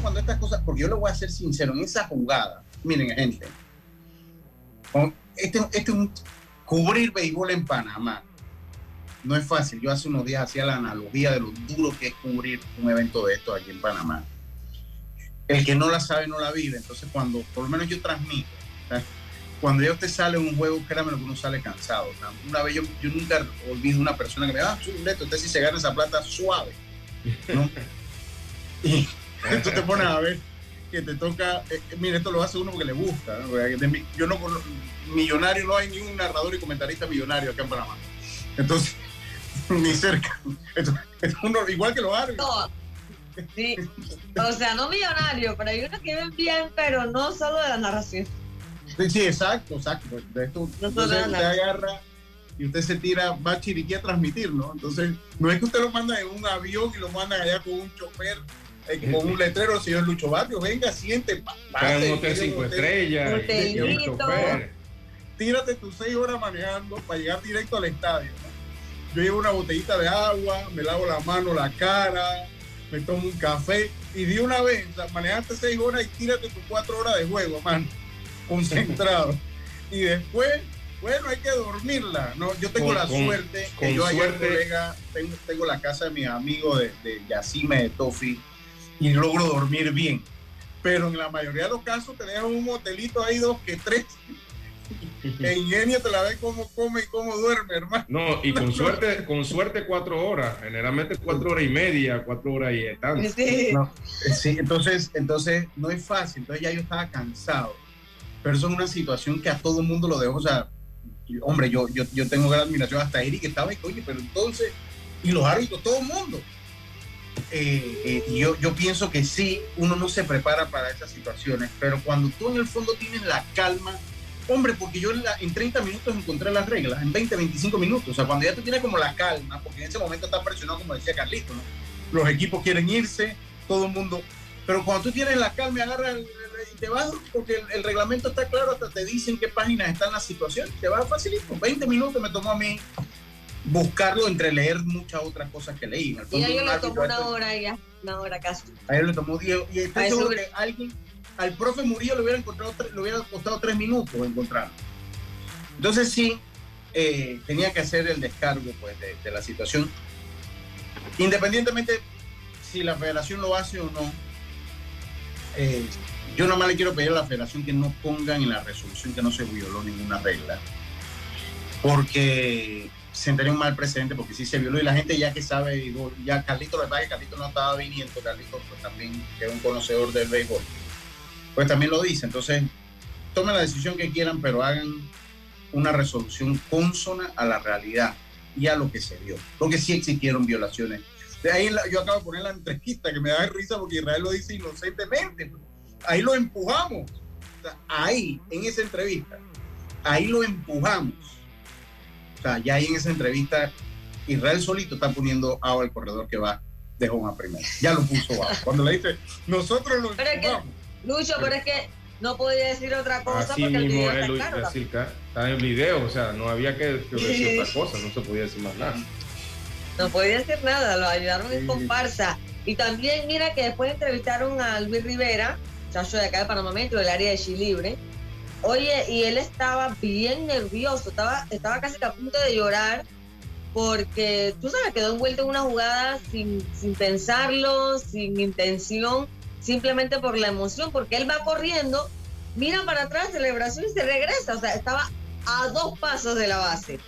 Cuando estas cosas, porque yo le voy a ser sincero, en esa jugada, miren gente, este, este es un cubrir béisbol en Panamá. No es fácil. Yo hace unos días hacía la analogía de lo duro que es cubrir un evento de esto aquí en Panamá. El que no la sabe no la vive. Entonces cuando, por lo menos yo transmito, ¿sabes? cuando ya usted sale en un juego, créame lo que uno sale cansado. Sea, una vez yo, yo nunca olvido una persona que me dice, ah, usted si se gana esa plata suave. ¿no? Y tú te pones a ver que te toca, eh, eh, mira, esto lo hace uno porque le gusta. ¿no? Porque de mi- yo no millonario, no hay ni un narrador y comentarista millonario acá en Panamá. Entonces, ni cerca. Entonces, uno, igual que los árbitros.
No. Sí. O sea, no millonario, pero hay unos que ven bien, pero no solo de la narración.
Sí, sí, exacto, exacto. De esto,
No
entonces usted agarra y usted se tira, va a Chiriquí a transmitir, ¿no? Entonces, no es que usted lo manda en un avión y lo mandan allá con un chofer, eh, con un letrero, señor Lucho Barrio, venga, siente, pase,
un hotel cinco estrellas.
Tírate tus seis horas manejando para llegar directo al estadio. ¿no? Yo llevo una botellita de agua, me lavo la mano, la cara, me tomo un café y de una vez, o sea, manejaste seis horas y tírate tus cuatro horas de juego, mano, concentrado. y después, bueno, hay que dormirla. ¿no? Yo tengo
Con-
la
con-
suerte que
con
yo ayer,
suerte.
colega, tengo, tengo la casa de mi amigo de, de Yacime de Tofi y logro dormir bien. Pero en la mayoría de los casos te dejan un hotelito ahí, dos que tres. Que ingenio te la ve cómo come y cómo duerme, hermano.
No, y con suerte, con suerte cuatro horas, generalmente cuatro horas y media, cuatro horas y tanto.
No, eh, sí, entonces, entonces no es fácil. Entonces ya yo estaba cansado. Pero eso es una situación que a todo el mundo lo dejo. O sea, hombre, yo, yo, yo tengo gran admiración hasta Eric que estaba y oye, pero entonces, y los árbitros, todo el mundo. Eh, eh, yo, yo pienso que sí, uno no se prepara para esas situaciones, pero cuando tú en el fondo tienes la calma, hombre, porque yo en, la- en 30 minutos encontré las reglas, en 20, 25 minutos, o sea, cuando ya tú tienes como la calma, porque en ese momento está presionado, como decía Carlito, ¿no? los equipos quieren irse, todo el mundo, pero cuando tú tienes la calma agarras el- el- y te vas, porque el, el reglamento está claro, hasta te dicen qué páginas están las situaciones, te vas facilito, 20 minutos me tomó a mí buscarlo entre leer muchas otras cosas que leí. En el
Y a ellos le tomó una hora ya, una hora casi.
a él le tomó 10 y estoy
A
seguro que alguien, al profe Murillo le hubiera, encontrado, le hubiera costado tres minutos encontrarlo. Entonces sí, eh, tenía que hacer el descargo pues, de, de la situación. Independientemente si la federación lo hace o no, eh, yo nada más le quiero pedir a la federación que no pongan en la resolución que no se violó ninguna regla. Porque sentaría un mal precedente porque sí se violó y la gente ya que sabe, ya Carlito, la verdad que Carlito no estaba viniendo, Carlito pues, también que es un conocedor del béisbol, pues también lo dice. Entonces, tomen la decisión que quieran, pero hagan una resolución consona a la realidad. y a lo que se vio. Porque sí existieron violaciones. Ahí yo acabo de poner la entrevista que me da risa porque Israel lo dice inocentemente. Ahí lo empujamos. Ahí, en esa entrevista, ahí lo empujamos. O sea, ya ahí en esa entrevista, Israel solito está poniendo agua al corredor que va de home a primera. Ya lo puso abajo. Cuando le dice, nosotros lo
Pero es que. Lucho, pero es que no podía decir otra cosa
Así
porque el
mismo
video
es,
está
Luis
claro.
Está en el video, o sea, no había que, que decir otra cosa, no se podía decir más nada.
No podía decir nada, lo ayudaron en comparsa. Y también mira que después entrevistaron a Luis Rivera, chacho de acá de Panamá Metro, del área de Chilibre. Oye, y él estaba bien nervioso, estaba, estaba casi a punto de llorar porque, tú sabes, quedó envuelto en una jugada sin, sin pensarlo, sin intención, simplemente por la emoción, porque él va corriendo, mira para atrás, celebración y se regresa. O sea, estaba a dos pasos de la base.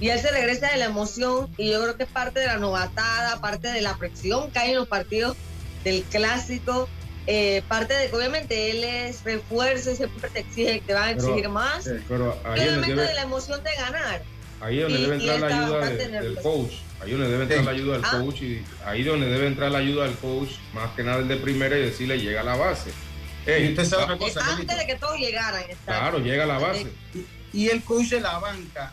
Y él se regresa de la emoción y yo creo que es parte de la novatada, parte de la presión que hay en los partidos del clásico, eh, parte de que obviamente él es refuerzo y siempre te exige, te van a
Pero-
exigir más.
Pero ahí
Y
es donde
obviamente
debe,
de la emoción de ganar.
ahí donde
y-
debe
y
entrar la ayuda de- del coach. Ahí es donde debe entrar la ayuda del
Ah.
coach y ahí donde debe entrar la ayuda del coach, más que nada el de primera y decirle llega a la base. Ey,
Y usted sabe
va-
otra cosa,
Eh, Antes de que todos llegaran.
Claro, llega a la base.
Y el coach de la banca,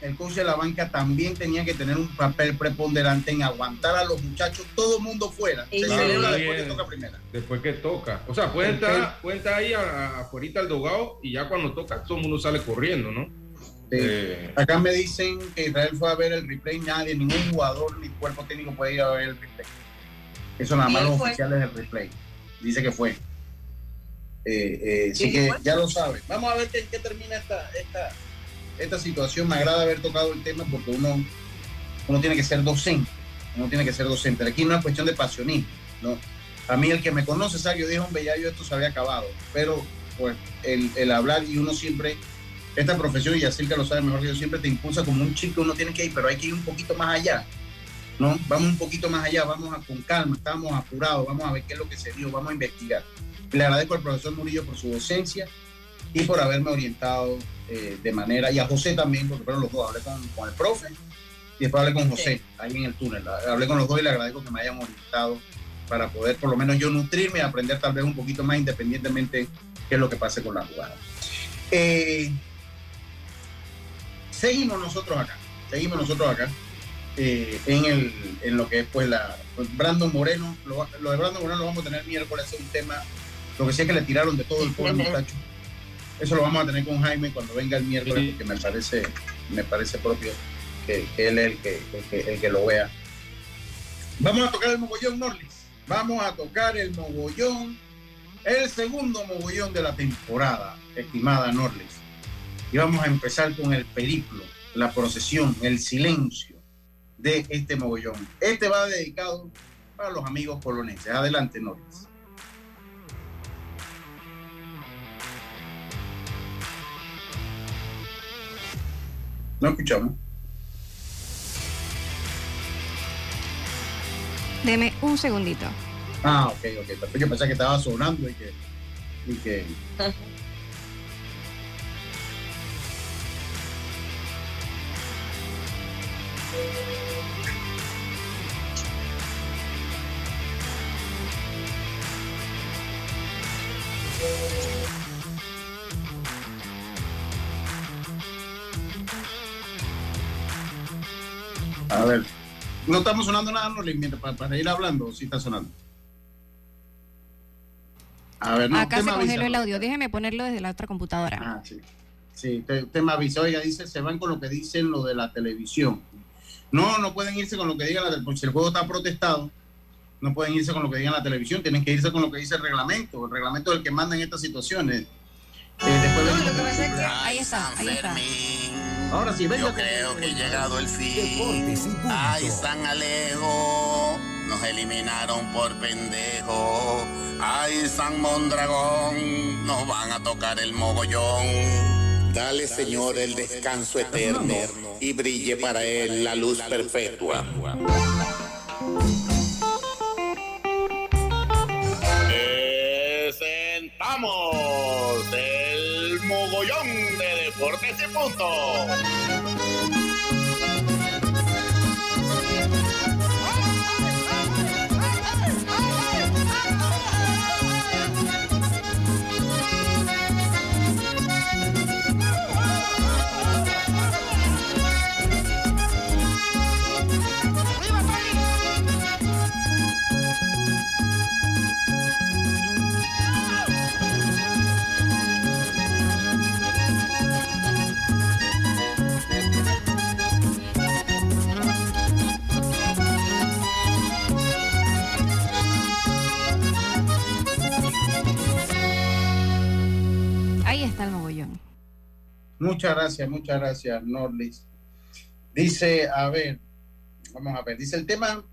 el coach de la banca también tenía que tener un papel preponderante en aguantar a los muchachos, todo el mundo fuera. Se
Claro,
celebra después que toca primera.
Después que toca. O sea, puede estar, puede estar ahí afuera al dogado y ya cuando toca todo el mundo sale corriendo, ¿no?
Sí.
Eh,
Acá me dicen que Israel fue a ver el replay, nadie, ningún jugador ni cuerpo técnico puede ir a ver el replay. Eso nada
¿Y
más los
fue?
oficiales del replay. Dice que fue. Eh, eh, así
¿Y
que
fue?
ya lo sabe. Vamos a ver qué, qué termina esta, esta, esta situación. Me agrada haber tocado el tema porque uno, uno tiene que ser docente. Uno tiene que ser docente. Aquí no es cuestión de pasionismo. ¿no? A mí el que me conoce sabe, yo dije, hombre, ya yo esto se había acabado. Pero pues el, hablar y uno siempre, esta profesión, y así que lo sabe mejor que yo, siempre te impulsa como un chico, uno tiene que ir, pero hay que ir un poquito más allá. ¿no? Vamos un poquito más allá, vamos con calma, estamos apurados, vamos a ver qué es lo que se dio, vamos a investigar. Le agradezco al profesor Murillo por su docencia y por haberme orientado eh, de manera, y a José también, porque fueron los dos, hablé con, con el profe y después hablé con José, ahí en el túnel, hablé con los dos y le agradezco que me hayan orientado para poder por lo menos yo nutrirme y aprender tal vez un poquito más independientemente qué es lo que pase con la jugada. Eh, seguimos nosotros acá, seguimos nosotros acá eh, en, el, en lo que es pues la pues, Brandon Moreno, lo, lo de Brandon Moreno lo vamos a tener miércoles, es un tema, lo que sí es que le tiraron de todo el pobre muchacho. Eso lo vamos a tener con Jaime cuando venga el miércoles, porque me parece, me parece propio que, que él es el que, el que, el que lo vea. Vamos a tocar el mogollón, Norlis. Vamos a tocar el mogollón, el segundo mogollón de la temporada, estimada Norlis. Y vamos a empezar con el periplo, la procesión, el silencio de este mogollón. Este va dedicado para los amigos poloneses. Adelante, Norris. No escuchamos.
Deme un segundito.
Ah, ok, ok. Perfecto. Yo pensé que estaba sonando y que. Y que... A ver. No estamos sonando nada, no, mientras para, para ir hablando, sí está sonando. A ver, no,
Acá se
avisa,
congeló el
¿no?
audio. Déjeme ponerlo desde la otra computadora.
Ah, sí. Sí, usted, usted me avisó, oiga, dice, se van con lo que dicen lo de la televisión. No, no pueden irse con lo que diga la televisión. Si el juego está protestado, no pueden irse con lo que diga la televisión, tienen que irse con lo que dice el reglamento. El reglamento es el que manda en estas situaciones. Eh, después venimos-
Ahí está, ahí está.
Ahora sí, venga.
Yo creo que ha llegado el fin. Ay, San Alejo, nos eliminaron por pendejo. Ay, San Mondragón, nos van a tocar el mogollón. Dale, Señor, el descanso eterno y brille para él la luz perpetua. De deportes y punto.
Muchas gracias, muchas gracias, Norlis. Dice, a ver, vamos a ver, dice el tema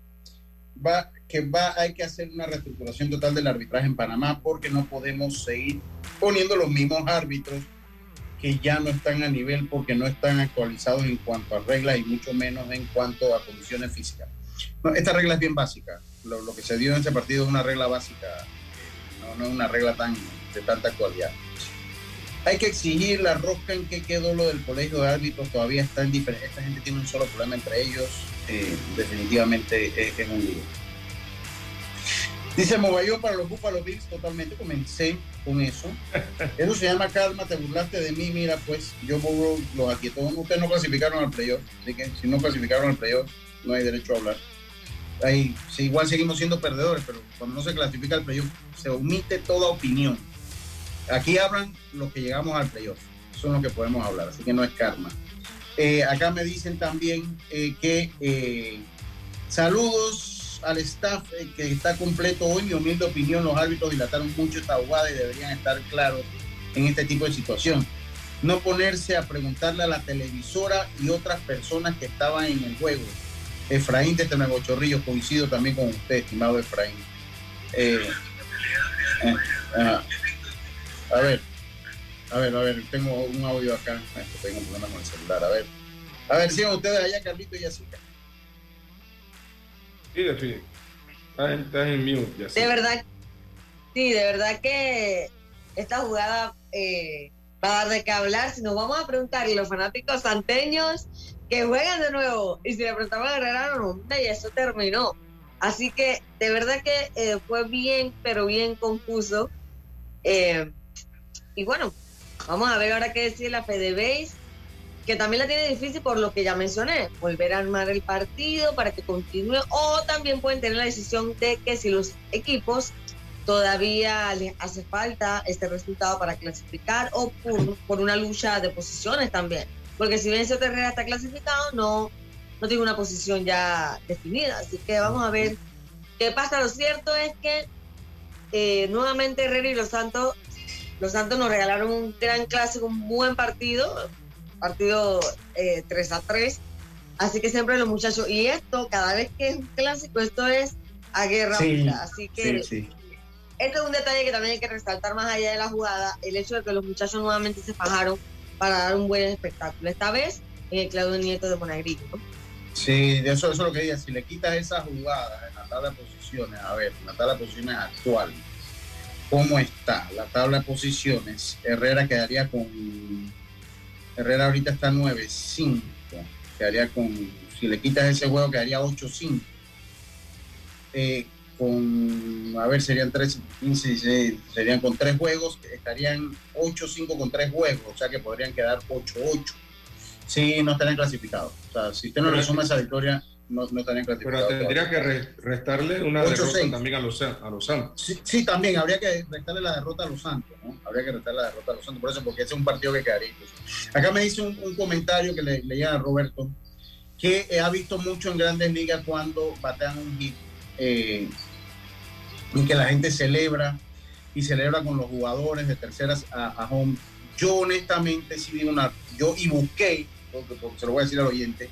va que va hay que hacer una reestructuración total del arbitraje en Panamá porque no podemos seguir poniendo los mismos árbitros que ya no están a nivel porque no están actualizados en cuanto a reglas y mucho menos en cuanto a condiciones físicas. No, esta regla es bien básica. Lo, que se dio en ese partido es una regla básica, eh, no, no es una regla tan de tanta actualidad. Hay que exigir la rosca en que quedó lo del colegio de árbitros, todavía está en diferente. Esta gente tiene un solo problema entre ellos, eh, definitivamente es, es un lío. Dice Mobayón para los Buffalo Bills, totalmente comencé con eso. Eso se llama calma, te burlaste de mí, mira, pues yo Burrow los aquietó. Ustedes no clasificaron al playoff, así que si no clasificaron al playoff, no hay derecho a hablar. Ahí, sí, igual seguimos siendo perdedores, pero cuando no se clasifica al playoff, se omite toda opinión. Aquí hablan los que llegamos al playoff, eso es lo que podemos hablar, así que no es karma. Eh, acá me dicen también eh, que eh, saludos al staff que está completo hoy. Mi humilde opinión, los árbitros dilataron mucho esta jugada y deberían estar claros en este tipo de situación. No ponerse a preguntarle a la televisora y otras personas que estaban en el juego. Efraín de Nuevo Chorrillo, coincido también con usted, estimado Efraín. Ajá. A ver, a ver, a ver, tengo un audio acá. Esto tengo un problema con el celular. A ver, a ver, sigan ustedes allá, Carlito y Jessica.
Sí. Estás en, estás en mute, ya
De verdad, sí, de verdad que esta jugada eh, va a dar de qué hablar. Si nos vamos a preguntar, y los fanáticos santeños que juegan de nuevo, y si le preguntamos a Guerrero, no, hombre, y eso terminó. Así que de verdad que eh, fue bien, pero bien confuso. Eh, y bueno, vamos a ver ahora qué decir la FedeBase, que también la tiene difícil por lo que ya mencioné, volver a armar el partido para que continúe, o también pueden tener la decisión de que si los equipos todavía les hace falta este resultado para clasificar o por, una lucha de posiciones también. Porque si bien Ciudad Herrera está clasificado, no, no tiene una posición ya definida. Así que vamos a ver qué pasa. Lo cierto es que eh, nuevamente Herrera y Los Santos, Los Santos nos regalaron un gran clásico, un buen partido, partido eh, 3 a 3. Así que siempre los muchachos, y esto, cada vez que es un clásico, esto es a guerra.
Sí,
pura. Así que
sí, sí.
este es un detalle que también hay que resaltar más allá de la jugada, el hecho de que los muchachos nuevamente se fajaron para dar un buen espectáculo. Esta vez en el Claudio Nieto de Monagrillo.
Sí, eso, eso es lo que diga. Si le quitas esas jugadas en la tabla de posiciones, a ver, la tabla de posiciones actual, ¿cómo está? La tabla de posiciones, Herrera quedaría con. Herrera ahorita está 9-5. Quedaría con. Si le quitas ese juego, quedaría 8-5. Eh, con. A ver, serían 3, 15, 16, serían con 3 juegos, estarían 8-5 con 3 juegos, o sea que podrían quedar 8-8. Sí, no estarían clasificados. O sea, si usted no
Pero-
resume esa victoria, no, no estarían clasificados.
Pero tendría que re- restarle una
8-6.
derrota también a los, a los Santos.
Sí, sí, también habría que restarle la derrota a los Santos, ¿no? Habría que restarle la derrota a los Santos, por eso, porque ese es un partido que quedaría incluso. Acá me dice un, un comentario que le leía a Roberto, que eh, ha visto mucho en grandes ligas cuando batean un hit eh, y que la gente celebra y celebra con los jugadores de terceras a, a home. Yo honestamente sí vi una, yo y busqué, porque, porque se lo voy a decir al oyente,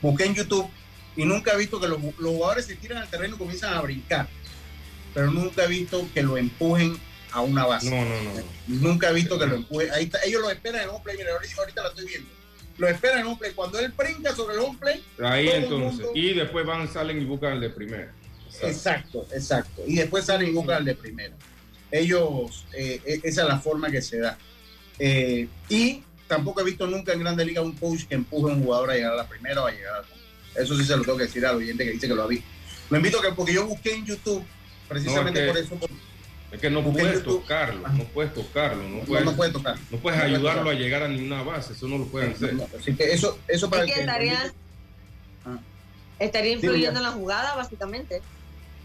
busqué en YouTube y nunca he visto que los, los jugadores se tiran al terreno y comienzan a brincar, pero nunca he visto que lo empujen a una base.
No, no, no.
Nunca he visto que lo empujen. Ahí está, ellos lo esperan en home play. Mira, ahorita, lo estoy viendo. Lo esperan en home play. Cuando él brinca sobre el home play,
Ahí
el
entonces.
mundo-
Y después van, salen y buscan el de primera.
Exacto, exacto. Y después salen y buscan al de primera. Ellos, eh, e- esa es la forma que se da. Eh, y tampoco he visto nunca en Grande Liga un coach que empuje a un jugador a llegar a la primera o a llegar a la Eso sí se lo tengo que decir al oyente que dice que lo ha visto. Lo invito a que, porque yo busqué en YouTube, precisamente
No, es que-
por eso. por-
Es que no puedes
YouTube.
tocarlo, no puedes tocarlo, no puedes,
no puede tocar.
no puedes
No puede
ayudarlo a llegar a ninguna base, eso no lo pueden hacer.
No, así que eso, eso para
Es que
que-
estaría,
Ah.
estaría influyendo en la jugada, básicamente.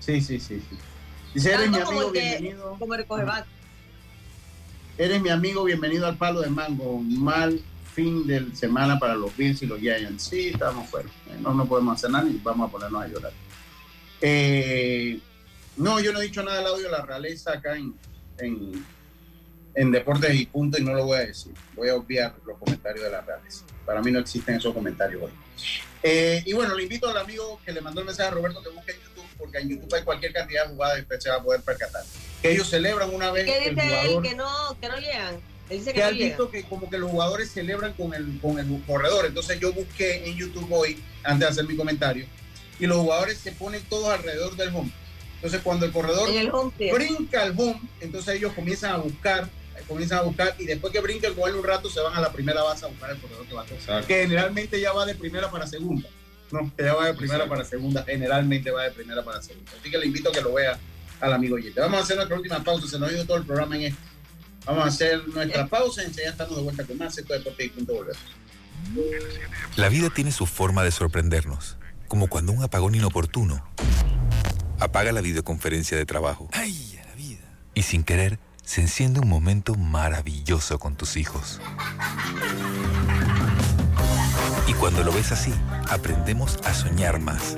Sí, sí, sí, sí. Dice, eres mi amigo,
el que-
bienvenido.
Como recoge bat.
Eres mi amigo, bienvenido al palo de mango. Mal fin de semana para los Bills y los Giants. Sí, estamos fuera. No, no podemos hacer nada y vamos a ponernos a llorar. Eh, no, yo no he dicho nada del audio de la realeza acá en, en, en Deportes y Punto y no lo voy a decir. Voy a obviar los comentarios de las redes. Para mí no existen esos comentarios hoy. Eh, y bueno, le invito al amigo que le mandó el mensaje a Roberto que busque en YouTube, porque en YouTube hay cualquier cantidad de jugadas y usted se va a poder percatar. Que ellos celebran una vez
¿Qué
el
dice él?
jugador
Que no, que no llegan. Él dice que,
que
no
has
llegan.
visto que como que los jugadores celebran con el, con el corredor. Entonces yo busqué en YouTube hoy, antes de hacer mi comentario, y los jugadores se ponen todos alrededor del home. Entonces cuando el corredor
En el home theater.
brinca al home, entonces ellos comienzan a buscar, comienzan a buscar, y después que brinca el jugador un rato, se van a la primera base a buscar el corredor que va a tocar. Que generalmente ya va de primera para segunda. No, que ya va de primera para segunda, generalmente va de primera para segunda. Así que le invito a que lo vea al amigo oyente. Vamos a hacer nuestra última pausa, se nos ha ido todo el programa en esto. Vamos a hacer nuestra pausa, enseguida estamos de vuelta con más, esto es Deporte y Punto.
La vida tiene su forma de sorprendernos, como cuando un apagón inoportuno apaga la videoconferencia de trabajo. ¡Ay, la vida! Y sin querer, se enciende un momento maravilloso con tus hijos. Y cuando lo ves así, aprendemos a soñar más,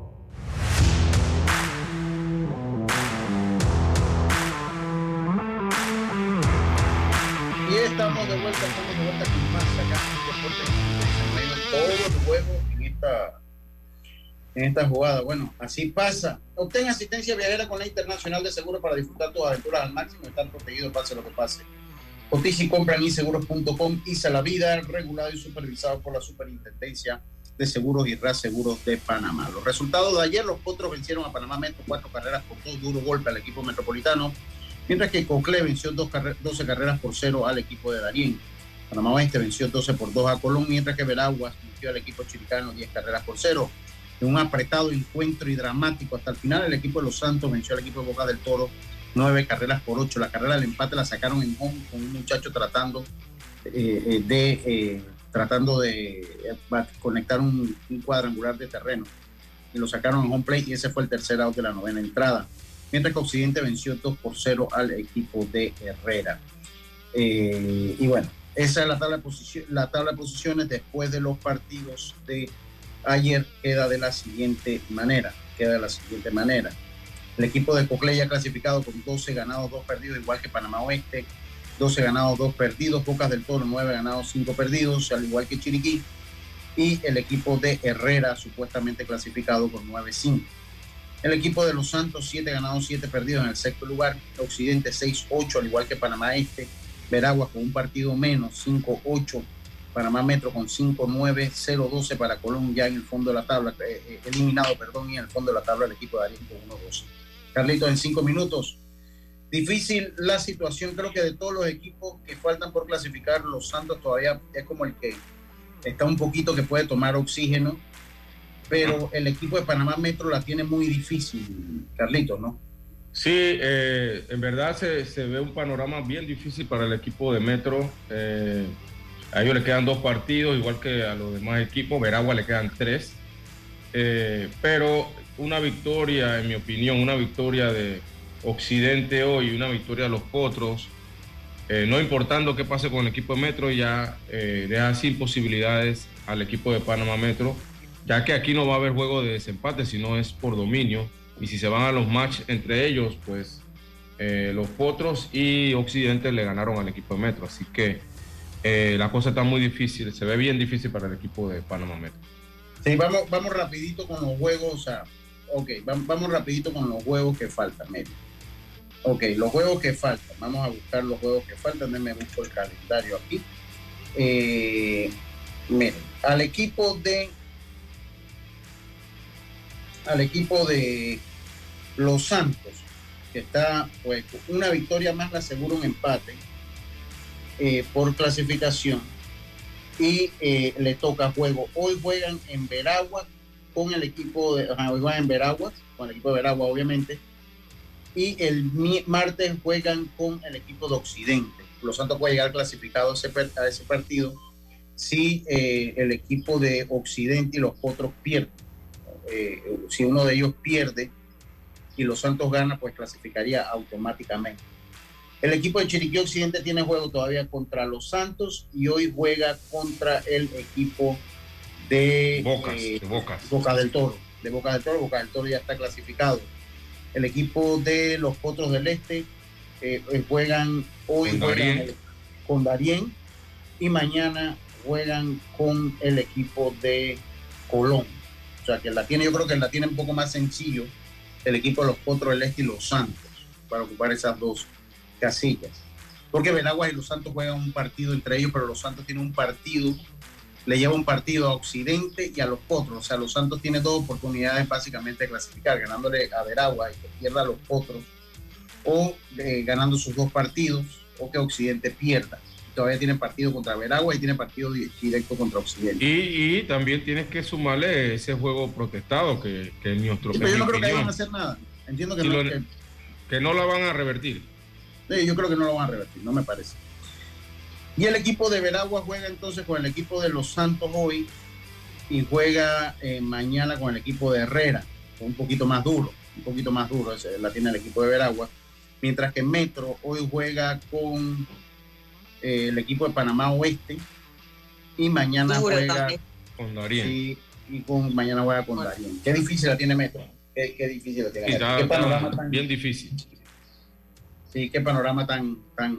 Estamos de vuelta, estamos de vuelta con más acá en Deportes todo el juego en esta, en esta jugada. Bueno, así pasa. Obtén asistencia viajera con la Internacional de Seguros para disfrutar tus aventuras al máximo y estar protegido pase lo que pase. Cotiza y compra en inseguros.com. ISA la vida, regulado y supervisado por la Superintendencia de Seguros y Reaseguros de Panamá. Los resultados de ayer, los Potros vencieron a Panamá Metro cuatro carreras por dos duro golpe al equipo metropolitano, mientras que Cocle venció dos carre- 12 carreras por cero al equipo de Darien. Panamá Oeste venció 12 por 2 a Colón, mientras que Veraguas venció al equipo chiricano 10 carreras por cero. En un apretado encuentro y dramático hasta el final, el equipo de Los Santos venció al equipo de Boca del Toro 9 carreras por 8. La carrera del empate la sacaron en home con un muchacho tratando eh, eh, de eh, tratando de eh, conectar un, un cuadrangular de terreno. Y lo sacaron en home play y ese fue el tercer out de la novena entrada. Mientras que Occidente venció 2 por 0 al equipo de Herrera. Eh, y bueno, esa es la tabla, de posici- la tabla de posiciones después de los partidos de ayer queda de la siguiente manera. Queda de la siguiente manera. El equipo de Coclé ya clasificado con 12 ganados, 2 perdidos, igual que Panamá Oeste. 12 ganados, 2 perdidos. Bocas del Toro, 9 ganados, 5 perdidos, al igual que Chiriquí. Y el equipo de Herrera, supuestamente clasificado con 9-5. El equipo de Los Santos, 7 ganados, 7 perdidos en el sexto lugar. Occidente, 6-8, al igual que Panamá Este. Veraguas con un partido menos, 5-8. Panamá Metro con 5-9, 0-12 para Colón ya en el fondo de la tabla, eh, eh, eliminado, perdón, y en el fondo de la tabla el equipo de Ariel con 1-12. Carlitos, en 5 minutos. Difícil la situación, creo que de todos los equipos que faltan por clasificar, los Santos todavía es como el que está un poquito que puede tomar oxígeno. Pero el equipo de Panamá Metro la tiene muy difícil, Carlitos, ¿no?
Sí, eh, en verdad se, se, ve un panorama bien difícil para el equipo de Metro. Eh, a ellos le quedan dos partidos, igual que a los demás equipos. Veragua le quedan tres. Eh, pero una victoria, en mi opinión, una victoria de Occidente hoy, una victoria de los Potros, no importando qué pase con el equipo de Metro, ya deja sin posibilidades al equipo de Panamá Metro, ya que aquí no va a haber juego de desempate, sino es por dominio. Y si se van a los matches entre ellos, pues eh, los Potros y Occidente le ganaron al equipo de Metro. Así que eh, la cosa está muy difícil, se ve bien difícil para el equipo de Panamá Metro.
Sí, vamos, vamos rapidito con los juegos, o sea, ok, vamos, vamos rapidito con los juegos que faltan, Metro. Ok, los juegos que faltan, vamos a buscar los juegos que faltan, déme busco el calendario aquí. Eh, al equipo de al equipo de Los Santos, que está, pues, una victoria más le asegura un empate eh, por clasificación y eh, le toca juego. Hoy juegan en Veragua con el equipo de, hoy juegan en Veragua, con el equipo de Veragua obviamente, y el martes juegan con el equipo de Occidente. Los Santos puede llegar clasificado a ese, per- a ese partido si eh, el equipo de Occidente y los otros pierden. Eh, si uno de ellos pierde y los Santos gana, pues clasificaría automáticamente. El equipo de Chiriquí Occidente tiene juego todavía contra los Santos y hoy juega contra el equipo de
Bocas,
eh,
de Bocas.
Boca del Toro. De Boca del Toro, Boca del Toro ya está clasificado. El equipo de los Potros del Este eh, juegan hoy
Con
juegan el- con Darien y mañana juegan con el equipo de Colón. O sea que la tiene, yo creo que la tiene un poco más sencillo el equipo de los Potros del Este y los Santos para ocupar esas dos casillas. Porque Veraguas y los Santos juegan un partido entre ellos, pero los Santos tienen un partido, le lleva un partido a Occidente y a los Potros. O sea, los Santos tienen dos oportunidades básicamente de clasificar, ganándole a Veraguas y que pierda a los Potros, o eh, ganando sus dos partidos, o que Occidente pierda. Todavía tiene partido contra Veragua y tiene partido di- directo contra Occidente.
Y, y también tienes que sumarle ese juego protestado que, que en nuestro
Sí, pero yo no creo que vayan
opinión,
a hacer nada. Entiendo que no.
lo-
que-
que no la van a revertir.
Sí, yo creo que no lo van a revertir, no me parece. Y el equipo de Veragua juega entonces con el equipo de Los Santos hoy y juega eh, mañana con el equipo de Herrera, un poquito más duro, un poquito más duro, la tiene el equipo de Veragua. Mientras que Metro hoy juega con eh, el equipo de Panamá Oeste y mañana
Duro
juega
también.
Con Darien.
sí, y con, mañana juega con Darien. Qué difícil la tiene Metro. Qué, qué difícil la tiene
Sí, está-
Qué panorama tan-
bien difícil.
Sí, qué panorama tan, tan,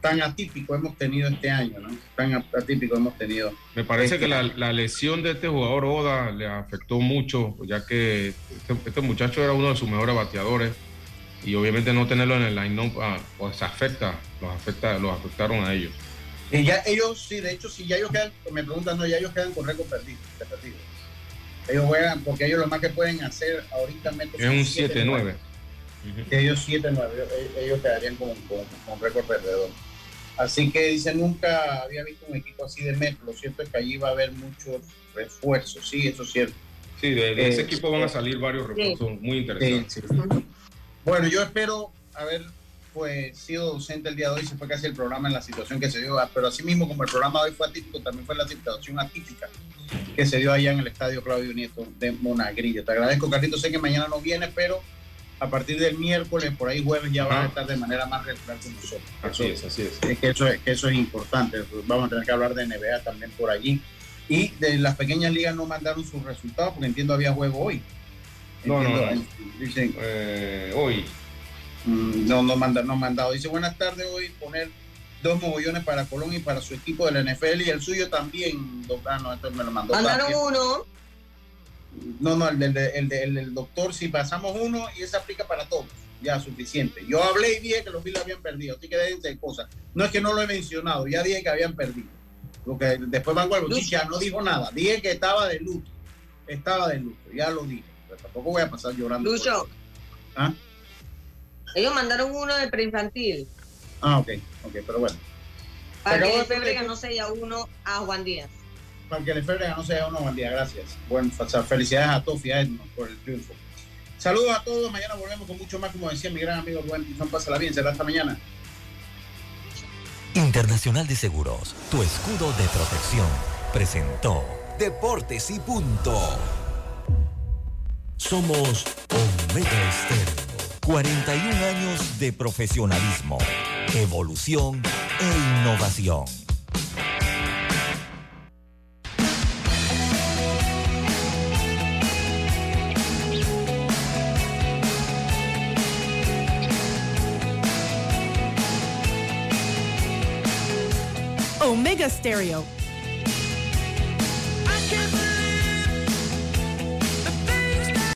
tan atípico hemos tenido este año, ¿no? Tan atípico hemos tenido.
Me parece
Este-
que la, la lesión de este jugador Oda le afectó mucho, ya que este, este muchacho era uno de sus mejores bateadores y obviamente no tenerlo en el line-up ah, pues afecta, los afecta, los afectaron a ellos.
Y ya ellos, sí, de hecho, si ya ellos quedan, me preguntan, no, ya ellos quedan con récord perdido, de perdido. Ellos juegan, porque ellos lo más que pueden hacer ahorita
Es un 7-9.
Ellos 7-9, ellos, ellos quedarían con, con, con récord perdedor. Así que dice, nunca había visto un equipo así de Metro. Lo cierto es que allí va a haber muchos refuerzos, sí, eso es cierto.
Sí, de, de ese
Eh,
equipo van a salir varios refuerzos muy interesantes.
Sí, sí. Bueno, yo espero haber pues sido docente el día de hoy, se fue casi el programa en la situación que se dio, ah, pero así mismo como el programa de hoy fue atípico, también fue la situación atípica que se dio allá en el estadio Claudio Nieto de Monagrillo. Te agradezco, Carlito, sé que mañana no viene, pero a partir del miércoles, por ahí jueves, ya van a
Ajá.
estar de manera más regular con nosotros.
Así
Eso-
es, así es.
es que eso es, que eso es importante. Vamos a tener que hablar de NBA también por allí. Y de las pequeñas ligas no mandaron sus resultados porque entiendo había juego hoy.
No, no, no.
Dicen,
Eh, hoy.
mm, no, no, manda, no mandado. Dice, buenas tardes, hoy poner dos mogollones para Colón y para su equipo de la NFL y el suyo también. do- Ah, no, esto me lo mandó.
Mandaron uno.
No, no, el del, el del- el del doctor, si pasamos uno y ese aplica para todos, ya suficiente. Yo hablé y dije que los Bills habían perdido, así que déjense de cosas. No es que no lo he mencionado, ya dije que habían perdido. Lo que después Van ya no dijo nada, dije que estaba de luto, estaba de luto, ya lo dije. Tampoco voy a pasar llorando.
Lucho.
¿Ah?
ellos mandaron uno de preinfantil.
ah, ok, ok, pero bueno.
Para que
bueno,
Febre ganó 6 a 1 a Juan Díaz.
para que Lefebvre no sea una bandida. Gracias. Bueno, felicidades a Tofi, a Edmond por el triunfo. Saludos a todos. Mañana volvemos con mucho más, como decía mi gran amigo Rubén Pizón. Pásala bien. Será hasta mañana.
Internacional de Seguros, tu escudo de protección, presentó
Deportes y punto. Somos Omega Estéreo.
41 años de profesionalismo, evolución e innovación.
Omega Stereo.